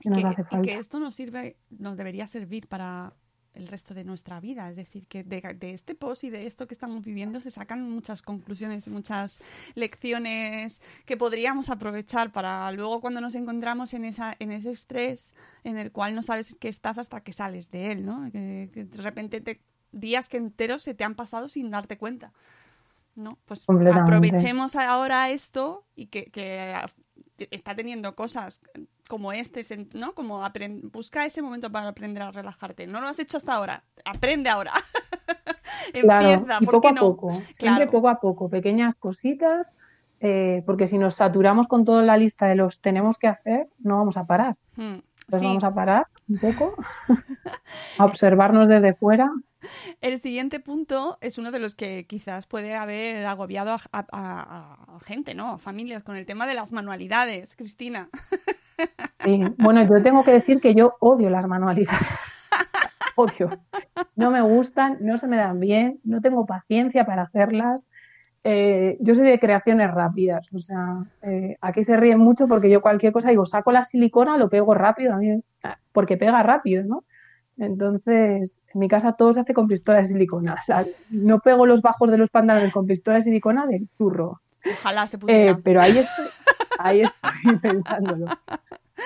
Que nos que, hace y que esto nos sirve, nos debería servir para el resto de nuestra vida. Es decir, que de, de este post y de esto que estamos viviendo se sacan muchas conclusiones y muchas lecciones que podríamos aprovechar para luego cuando nos encontramos en, esa, en ese estrés en el cual no sabes que estás hasta que sales de él, ¿no? Que, que de repente te, días que enteros se te han pasado sin darte cuenta. ¿No? Pues aprovechemos ahora esto y que, que está teniendo cosas como este, ¿no? Como busca ese momento para aprender a relajarte. No lo has hecho hasta ahora, aprende ahora. [LAUGHS] Claro, Empieza, y ¿por poco qué a no? poco, siempre Claro. poco a poco, pequeñas cositas, eh, porque si nos saturamos con toda la lista de los tenemos que hacer, no vamos a parar. Hmm, Entonces sí. vamos a parar un poco, [LAUGHS] a observarnos desde fuera. [LAUGHS] El siguiente punto es uno de los que quizás puede haber agobiado a, gente, ¿no? A familias con el tema de las manualidades. Cristina. [LAUGHS] Bueno, yo tengo que decir que yo odio las manualidades. [LAUGHS] Odio. No me gustan, no se me dan bien, no tengo paciencia para hacerlas. Eh, yo soy de creaciones rápidas, o sea, eh, aquí se ríen mucho porque yo cualquier cosa digo, saco la silicona, lo pego rápido, porque pega rápido, ¿no? Entonces, en mi casa todo se hace con pistola de silicona. O sea, no pego los bajos de los pantalones con pistola de silicona del zurro. Ojalá se Eh, pudiera. pero ahí estoy, ahí estoy [LAUGHS] pensándolo.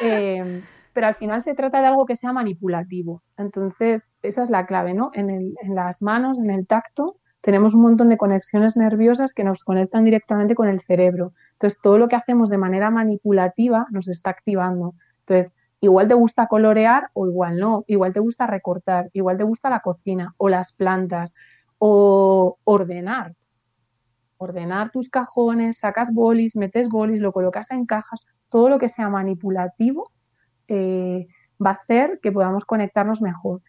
Eh, pero al final se trata de algo que sea manipulativo. Entonces, esa es la clave, ¿no? En, el- en las manos, en el tacto, tenemos un montón de conexiones nerviosas que nos conectan directamente con el cerebro. Entonces, todo lo que hacemos de manera manipulativa nos está activando. Entonces, igual te gusta colorear o igual no, igual te gusta recortar, igual te gusta la cocina o las plantas o ordenar ordenar tus cajones, sacas bolis, metes bolis, lo colocas en cajas, todo lo que sea manipulativo eh, va a hacer que podamos conectarnos mejor.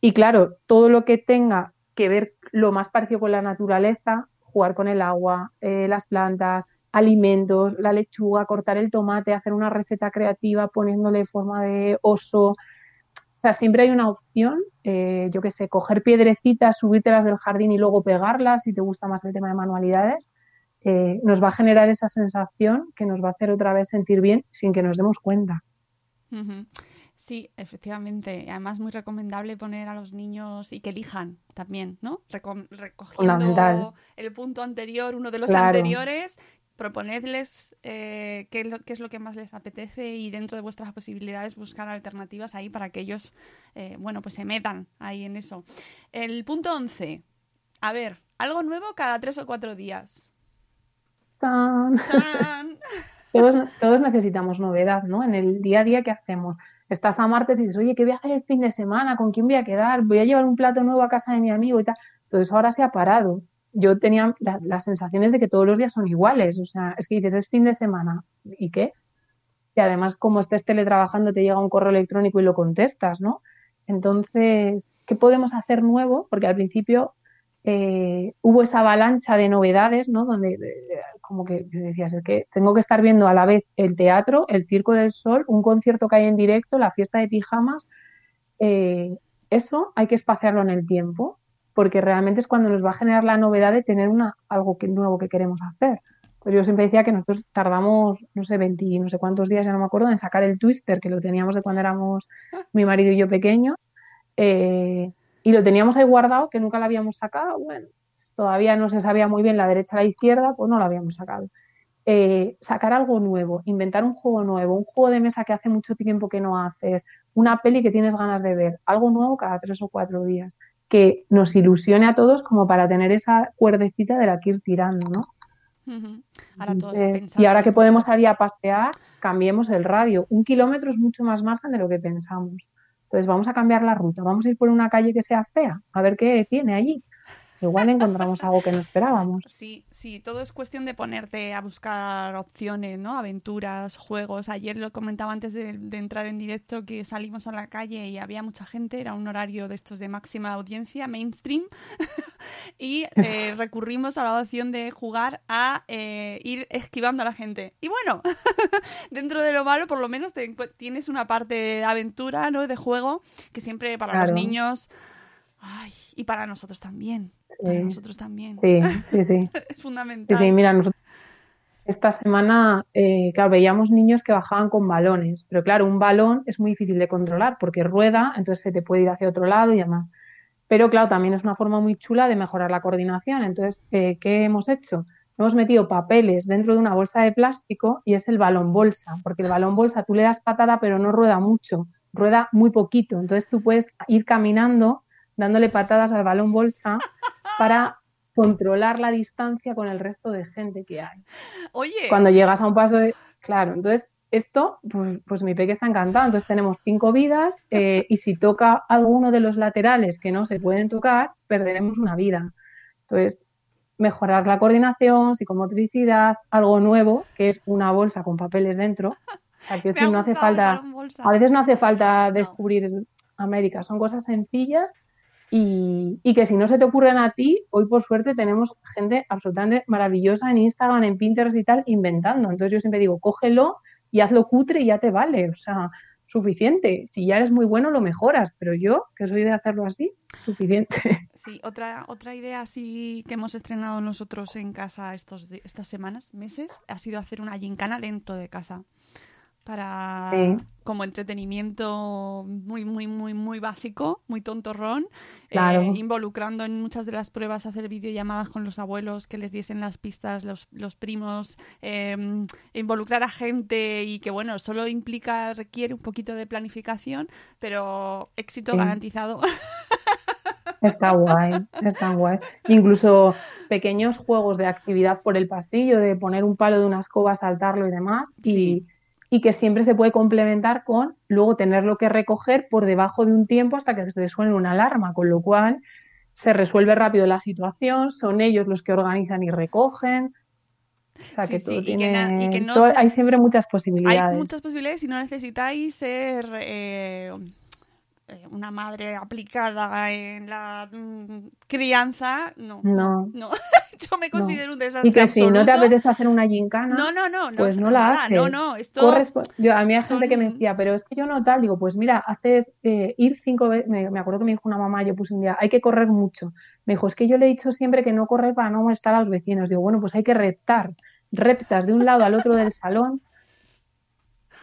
Y claro, todo lo que tenga que ver lo más parecido con la naturaleza, jugar con el agua, eh, las plantas, alimentos, la lechuga, cortar el tomate, hacer una receta creativa poniéndole forma de oso. O sea, siempre hay una opción, eh, yo qué sé, coger piedrecitas, subírtelas del jardín y luego pegarlas, si te gusta más el tema de manualidades, eh, nos va a generar esa sensación que nos va a hacer otra vez sentir bien sin que nos demos cuenta. Sí, efectivamente. Además, muy recomendable poner a los niños y que elijan también, ¿no? Reco- recogiendo el punto anterior, uno de los Claro. anteriores, proponedles eh, qué, es lo, qué es lo que más les apetece y dentro de vuestras posibilidades buscar alternativas ahí para que ellos, eh, bueno, pues se metan ahí en eso. El punto 11. A ver, algo nuevo cada tres o cuatro días. [LAUGHS] Todos, todos necesitamos novedad, ¿no? En el día a día, ¿qué hacemos? Estás a martes y dices, oye, ¿qué voy a hacer el fin de semana? ¿Con quién voy a quedar? ¿Voy a llevar un plato nuevo a casa de mi amigo y tal? Todo eso ahora se ha parado. Yo tenía la- las sensaciones de que todos los días son iguales. O sea, es que dices, es fin de semana. ¿Y qué? Y además, como estés teletrabajando, te llega un correo electrónico y lo contestas, ¿no? Entonces, ¿qué podemos hacer nuevo? Porque al principio eh, hubo esa avalancha de novedades, ¿no? Donde como que decías, es que tengo que estar viendo a la vez el teatro, el Circo del Sol, un concierto que hay en directo, la fiesta de pijamas. Eh, eso hay que espaciarlo en el tiempo, porque realmente es cuando nos va a generar la novedad de tener una, algo que, nuevo que queremos hacer. Entonces yo siempre decía que nosotros tardamos, no sé, 20, y no sé cuántos días, ya no me acuerdo, en sacar el twister, que lo teníamos de cuando éramos mi marido y yo pequeños. eh, y lo teníamos ahí guardado, que nunca lo habíamos sacado. Bueno, todavía no se sabía muy bien la derecha a la izquierda, pues no lo habíamos sacado. Eh, sacar algo nuevo, inventar un juego nuevo, un juego de mesa que hace mucho tiempo que no haces, una peli que tienes ganas de ver, algo nuevo cada tres o cuatro días, que nos ilusione a todos como para tener esa cuerdecita de la que ir tirando, ¿no? y ahora que podemos salir a pasear, cambiemos el radio. Un kilómetro es mucho más margen de lo que pensamos. Entonces vamos a cambiar la ruta, vamos a ir por una calle que sea fea, a ver qué tiene allí igual encontramos algo que no esperábamos. [LAUGHS] Sí, sí, todo es cuestión de ponerte a buscar opciones, ¿no? Aventuras, juegos. Ayer lo comentaba antes de, entrar en directo que salimos a la calle y había mucha gente, era un horario de estos de máxima audiencia, mainstream, [LAUGHS] y eh, [LAUGHS] recurrimos a la opción de jugar a eh, ir esquivando a la gente. Y bueno, dentro de lo malo, por lo menos tienes una parte de aventura, ¿no? De juego, que siempre para los niños... Ay, y para nosotros también. Para nosotros también. Sí, sí, sí. [LAUGHS] es fundamental. Sí, sí, mira, nosotros esta semana, eh, claro, veíamos niños que bajaban con balones, pero claro, un balón es muy difícil de controlar porque rueda, entonces se te puede ir hacia otro lado y demás. Pero claro, también es una forma muy chula de mejorar la coordinación. Entonces, eh, ¿qué hemos hecho? Hemos metido papeles dentro de una bolsa de plástico y es el balón bolsa, porque el balón bolsa tú le das patada pero no rueda mucho, rueda muy poquito. Entonces tú puedes ir caminando dándole patadas al balón bolsa para controlar la distancia con el resto de gente que hay. Oye. Cuando llegas a un paso de... Claro, entonces esto, pues, pues mi peque está encantado. Entonces tenemos cinco vidas eh, y si toca alguno de los laterales que no se pueden tocar, perderemos una vida. Entonces, mejorar la coordinación, psicomotricidad, algo nuevo, que es una bolsa con papeles dentro. O sea, que [LAUGHS] no hace falta, a veces no hace falta descubrir América, son cosas sencillas y, que si no se te ocurren a ti, hoy por suerte tenemos gente absolutamente maravillosa en Instagram, en Pinterest y tal, inventando. Entonces yo siempre digo, cógelo y hazlo cutre y ya te vale. O sea, suficiente. Si ya eres muy bueno, lo mejoras. Pero yo, que soy de hacerlo así, suficiente. [LAUGHS] Sí, otra, otra idea así que hemos estrenado nosotros en casa estos, estas semanas, meses, ha sido hacer una gincana dentro de casa para como entretenimiento muy muy muy muy básico muy tontorrón eh, involucrando en muchas de las pruebas hacer videollamadas con los abuelos que les diesen las pistas los, los primos em, involucrar a gente y que bueno solo implica requiere un poquito de planificación pero éxito garantizado [LAUGHS] Está guay, está guay. Incluso pequeños juegos de actividad por el pasillo, de poner un palo de una escoba, saltarlo y demás. Y, y que siempre se puede complementar con luego tenerlo que recoger por debajo de un tiempo hasta que se suene una alarma, con lo cual se resuelve rápido la situación, son ellos los que organizan y recogen. O sea, que todo tiene... hay siempre muchas posibilidades. Hay muchas posibilidades y no necesitáis ser eh, una madre aplicada en la mm, crianza, no. No. no. [LAUGHS] Yo me considero un desastre. Y que si no te apetece hacer una gincana, no, no, no, pues no, la haces. No, no, esto yo, a mí hay gente que me decía, pero es que yo no tal, digo, pues mira, haces eh, ir cinco veces, me, acuerdo que me dijo una mamá, yo puse un día, hay que correr mucho. Me dijo, es que yo le he dicho siempre que no correr para no molestar a los vecinos. Digo, bueno, pues hay que reptar, reptas de un lado al otro del salón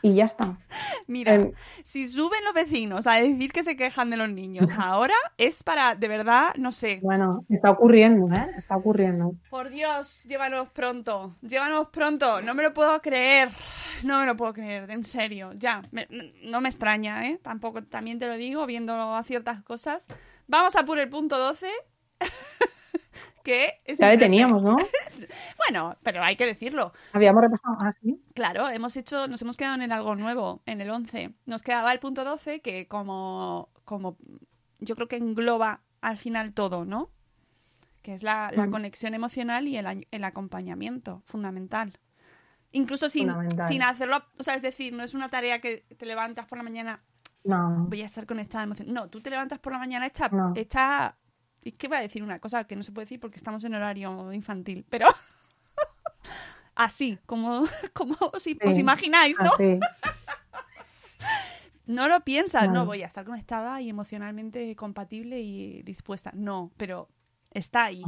y ya está. Mira, si suben los vecinos a decir que se quejan de los niños [LAUGHS] ahora, es para, de verdad, no sé. Bueno, está ocurriendo, ¿eh? Está ocurriendo. Por Dios, llévanos pronto, llévanos pronto, no me lo puedo creer, no me lo puedo creer, en serio, ya, no me extraña, ¿eh? Tampoco, también te lo digo, viendo a ciertas cosas. Vamos a por el punto 12. [LAUGHS] que ya le teníamos, ¿no? [LAUGHS] bueno, pero hay que decirlo. Habíamos repasado así. Ah, claro, hemos hecho, nos hemos quedado en el algo nuevo, en el 11. Nos quedaba el punto 12 que como, como yo creo que engloba al final todo, ¿no? Que es la, mm. conexión emocional y el, acompañamiento, fundamental. Incluso sin, sin hacerlo, o sea, es decir, no es una tarea que te levantas por la mañana, no. voy a estar conectada emocional. No, tú te levantas por la mañana hecha, hecha y que voy a decir una cosa que no se puede decir porque estamos en horario infantil, pero [LAUGHS] así, como, [LAUGHS] como os, imagináis, ¿no? [LAUGHS] no lo piensas, no. voy a estar conectada y emocionalmente compatible y dispuesta. No, pero está ahí.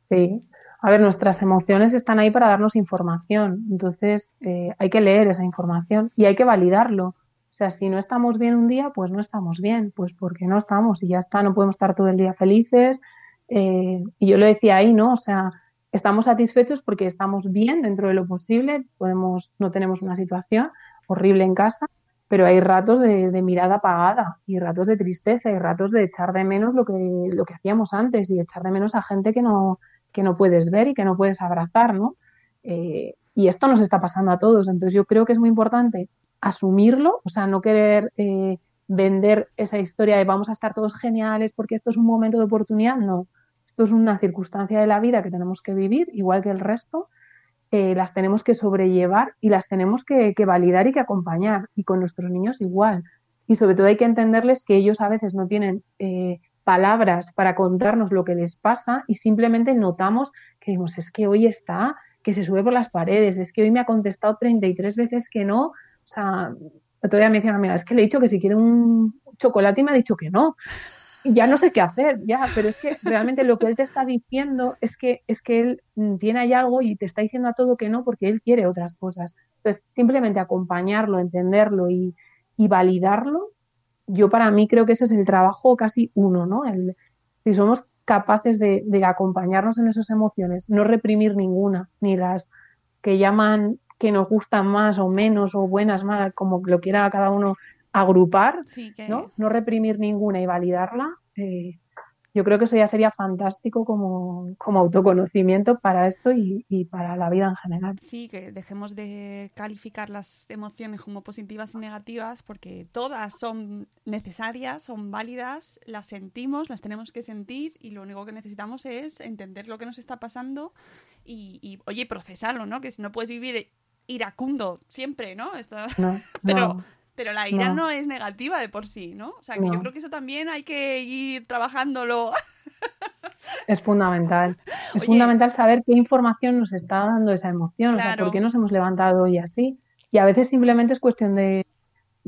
Sí. A ver, nuestras emociones están ahí para darnos información. Entonces, eh, hay que leer esa información y hay que validarlo. O sea, si no estamos bien un día, pues no estamos bien, pues porque no estamos y ya está, no podemos estar todo el día felices Eh, y yo lo decía ahí, ¿no? O sea, estamos satisfechos porque estamos bien dentro de lo posible, podemos, no tenemos una situación horrible en casa, pero hay ratos de, mirada apagada y ratos de tristeza y ratos de echar de menos lo que, lo que hacíamos antes y echar de menos a gente que no, que no puedes ver y que no puedes abrazar, ¿no? Eh, y esto nos está pasando a todos, entonces yo creo que es muy importante asumirlo, o sea, no querer eh, vender esa historia de vamos a estar todos geniales porque esto es un momento de oportunidad, no, esto es una circunstancia de la vida que tenemos que vivir, igual que el resto, eh, las tenemos que sobrellevar y las tenemos que, validar y que acompañar. Y con nuestros niños igual. Y sobre todo hay que entenderles que ellos a veces no tienen eh, palabras para contarnos lo que les pasa y simplemente notamos que digamos, es que hoy está, que se sube por las paredes, es que hoy me ha contestado 33 veces que no. O sea, todavía me decían, mira, es que le he dicho que si quiere un chocolate y me ha dicho que no ya no sé qué hacer, ya, pero es que realmente lo que él te está diciendo es que, es que él tiene ahí algo y te está diciendo a todo que no porque él quiere otras cosas. Entonces, simplemente acompañarlo, entenderlo y, validarlo, yo para mí creo que ese es el trabajo casi uno, ¿no? Si somos capaces de, de acompañarnos en esas emociones, no reprimir ninguna, ni las que llaman que nos gustan más o menos o buenas, malas, como lo quiera cada uno agrupar, ¿no? no reprimir ninguna y validarla, eh, yo creo que eso ya sería fantástico como, como autoconocimiento para esto y, y, para la vida en general. Sí, que dejemos de calificar las emociones como positivas y negativas porque todas son necesarias, son válidas, las sentimos, las tenemos que sentir y lo único que necesitamos es entender lo que nos está pasando y, y oye, procesarlo, ¿no? Que si no puedes vivir iracundo siempre, ¿no? no [LAUGHS] Pero pero la ira no. es negativa de por sí, ¿no? O sea, que yo creo que eso también hay que ir trabajándolo. [LAUGHS] Es fundamental. Es fundamental saber qué información nos está dando esa emoción, o sea, por qué nos hemos levantado hoy así. Y a veces simplemente es cuestión de,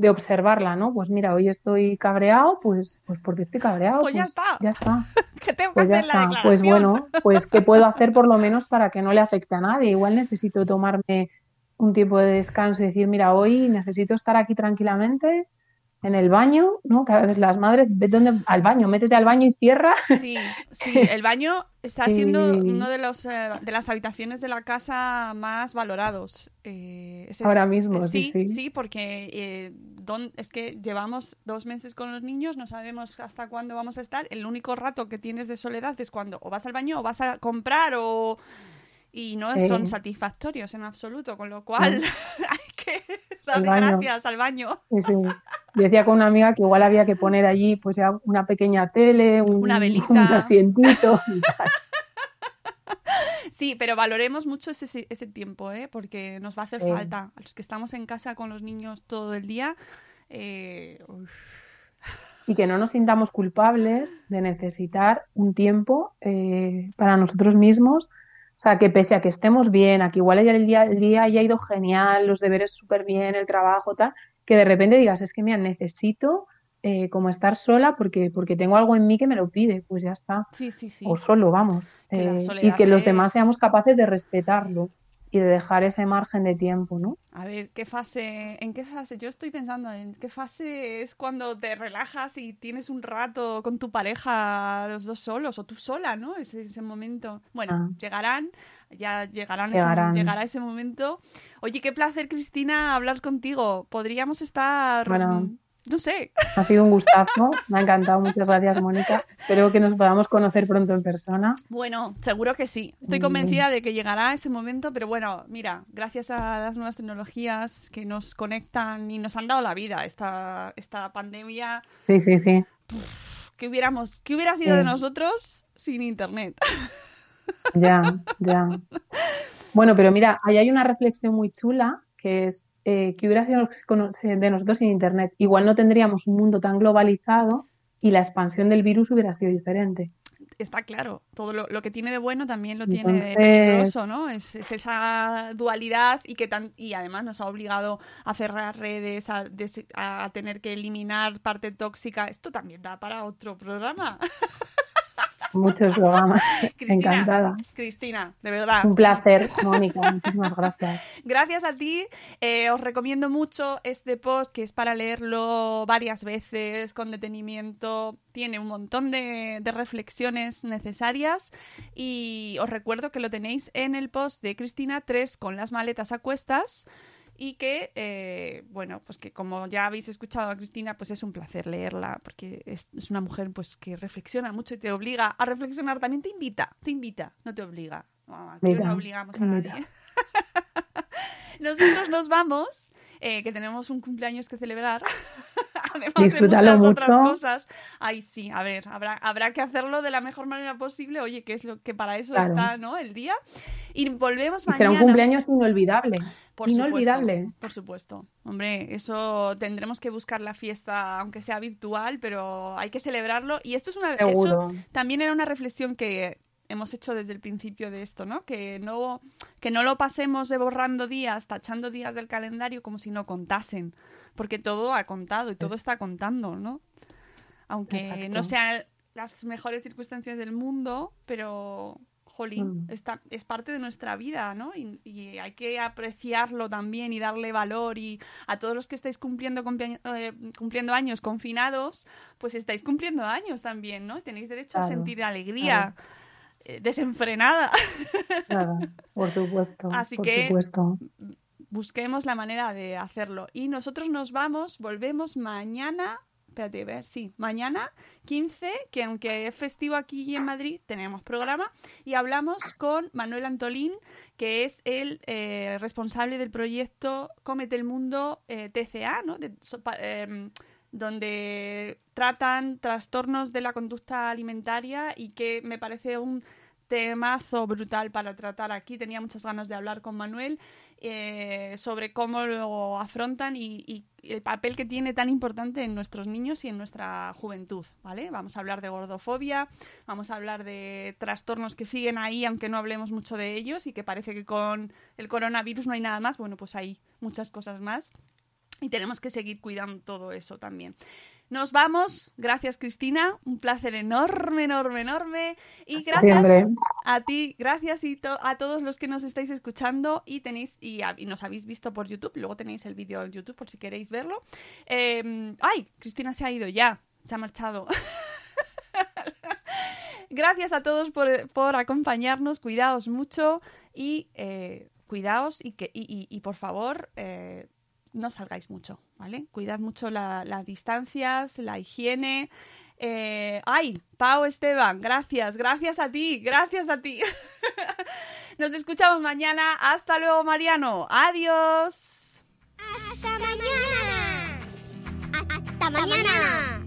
observarla, ¿no? Pues mira, hoy estoy cabreado, pues, pues porque estoy cabreado. Pues, ya pues está. Ya está. [LAUGHS] que tengo pues que ya hacer está. La pues bueno, pues ¿qué puedo hacer por lo menos para que no le afecte a nadie? Igual necesito tomarme un tiempo de descanso y decir, mira, hoy necesito estar aquí tranquilamente en el baño, ¿no? Que a veces las madres, vete donde, al baño, métete al baño y cierra. Sí, sí, [LAUGHS] el baño está siendo uno de los eh, de las habitaciones de la casa más valorados. Eh, Ahora mismo, sí, sí. Sí, porque eh, es que llevamos dos meses con los niños, no sabemos hasta cuándo vamos a estar. El único rato que tienes de soledad es cuando o vas al baño o vas a comprar o y no son satisfactorios en absoluto, con lo cual [LAUGHS] hay que dar gracias al baño. Yo decía con una amiga que igual había que poner allí pues ya una pequeña tele, un, una un [LAUGHS] asientito. Sí, pero valoremos mucho ese, ese tiempo, ¿eh? porque nos va a hacer falta. A los que estamos en casa con los niños todo el día. Eh, y que no nos sintamos culpables de necesitar un tiempo eh, para nosotros mismos o sea, que pese a que estemos bien, a que igual el día, el día haya ido genial, los deberes súper bien, el trabajo, tal, que de repente digas, es que mira, necesito eh, como estar sola porque, porque tengo algo en mí que me lo pide, pues ya está. Sí, sí, sí. O solo, vamos. Eh, y que los demás seamos capaces de respetarlo y de dejar ese margen de tiempo, ¿no? A ver, ¿qué fase, en qué fase? Yo estoy pensando en qué fase es cuando te relajas y tienes un rato con tu pareja, los dos solos, o tú sola, ¿no? Ese, ese momento. Bueno, ah. llegarán, ya llegarán, llegará ese momento. Oye, qué placer, Cristina, hablar contigo. Podríamos estar... No sé. Ha sido un gustazo, me ha encantado. Muchas gracias, Mónica. Espero que nos podamos conocer pronto en persona. Bueno, seguro que sí. Estoy convencida de que llegará ese momento, pero bueno, mira, gracias a las nuevas tecnologías que nos conectan y nos han dado la vida esta, esta pandemia. Sí, sí, sí. ¿Qué hubiéramos, qué hubiera sido de nosotros sin internet? Ya, ya. [LAUGHS] Bueno, pero mira, ahí hay una reflexión muy chula que es eh, que hubiera sido de nosotros sin Internet. Igual no tendríamos un mundo tan globalizado y la expansión del virus hubiera sido diferente. Está claro, todo lo, que tiene de bueno también lo tiene de peligroso, ¿no? Es, esa dualidad y que tan, y además nos ha obligado a cerrar redes, a, a tener que eliminar parte tóxica. Esto también da para otro programa. [LAUGHS] muchos programas. [LAUGHS] [LAUGHS] Cristina, Encantada. Cristina, de verdad. Un placer, [LAUGHS] Mónica. Muchísimas gracias. Gracias a ti. Eh, os recomiendo mucho este post que es para leerlo varias veces con detenimiento. Tiene un montón de, de reflexiones necesarias y os recuerdo que lo tenéis en el post de Cristina 3 con las maletas a cuestas y que, eh, bueno, pues que como ya habéis escuchado a Cristina, pues es un placer leerla, porque es, es una mujer pues que reflexiona mucho y te obliga a reflexionar, también te invita, te invita, no te obliga. No, aquí Mira, no obligamos a mira. nadie. [LAUGHS] Nosotros nos vamos, eh, que tenemos un cumpleaños que celebrar. [LAUGHS] Además Disfrútalo de muchas otras mucho. cosas. Ay, sí, a ver, habrá, habrá que hacerlo de la mejor manera posible. Oye, que es lo que para eso Claro. está, ¿no? El día. Y volvemos Y será mañana. un cumpleaños inolvidable. Por inolvidable. Supuesto, por supuesto. Hombre, eso tendremos que buscar la fiesta, aunque sea virtual, pero hay que celebrarlo. Y esto es una. Eso también era una reflexión que hemos hecho desde el principio de esto, ¿no? Que no, que no lo pasemos de borrando días, tachando días del calendario como si no contasen. Porque todo ha contado y todo está contando, ¿no? Aunque Exacto. no sean las mejores circunstancias del mundo, pero jolín, Mm. está, es parte de nuestra vida, ¿no? Y, y hay que apreciarlo también y darle valor. Y a todos los que estáis cumpliendo, eh, cumpliendo años confinados, pues estáis cumpliendo años también, ¿no? Tenéis derecho a sentir alegría desenfrenada. [LAUGHS] Claro, por supuesto. Así por que- supuesto. Busquemos la manera de hacerlo. Y nosotros nos vamos, volvemos mañana. Espérate, a ver, sí, mañana 15, que aunque es festivo aquí en Madrid, tenemos programa y hablamos con Manuel Antolín, que es el eh, responsable del proyecto Cómete el Mundo eh, TCA, ¿no? De- so- pa- em, donde tratan trastornos de la conducta alimentaria y que me parece un temazo brutal para tratar aquí. Tenía muchas ganas de hablar con Manuel eh, sobre cómo lo afrontan y, y el papel que tiene tan importante en nuestros niños y en nuestra juventud, ¿vale? Vamos a hablar de gordofobia, vamos a hablar de trastornos que siguen ahí, aunque no hablemos mucho de ellos y que parece que con el coronavirus no hay nada más. Bueno, pues hay muchas cosas más y tenemos que seguir cuidando todo eso también. Nos vamos. Gracias, Cristina. Un placer enorme, enorme, enorme. Y gracias Siempre. a ti, gracias y to- a todos los que nos estáis escuchando y tenéis y, nos habéis visto por YouTube. Luego tenéis el vídeo en YouTube por si queréis verlo. Eh, ay, Cristina se ha ido ya. Se ha marchado. [LAUGHS] Gracias a todos por, por acompañarnos, cuidaos mucho y eh, cuidaos y, que, y, y- y, por favor eh, no salgáis mucho, ¿vale? Cuidad mucho la- las distancias, la higiene. Eh, ay, Pau Esteban, gracias, gracias a ti, gracias a ti. [LAUGHS] Nos escuchamos mañana. Hasta luego, Mariano. Adiós. ¡Hasta mañana! ¡Hasta mañana!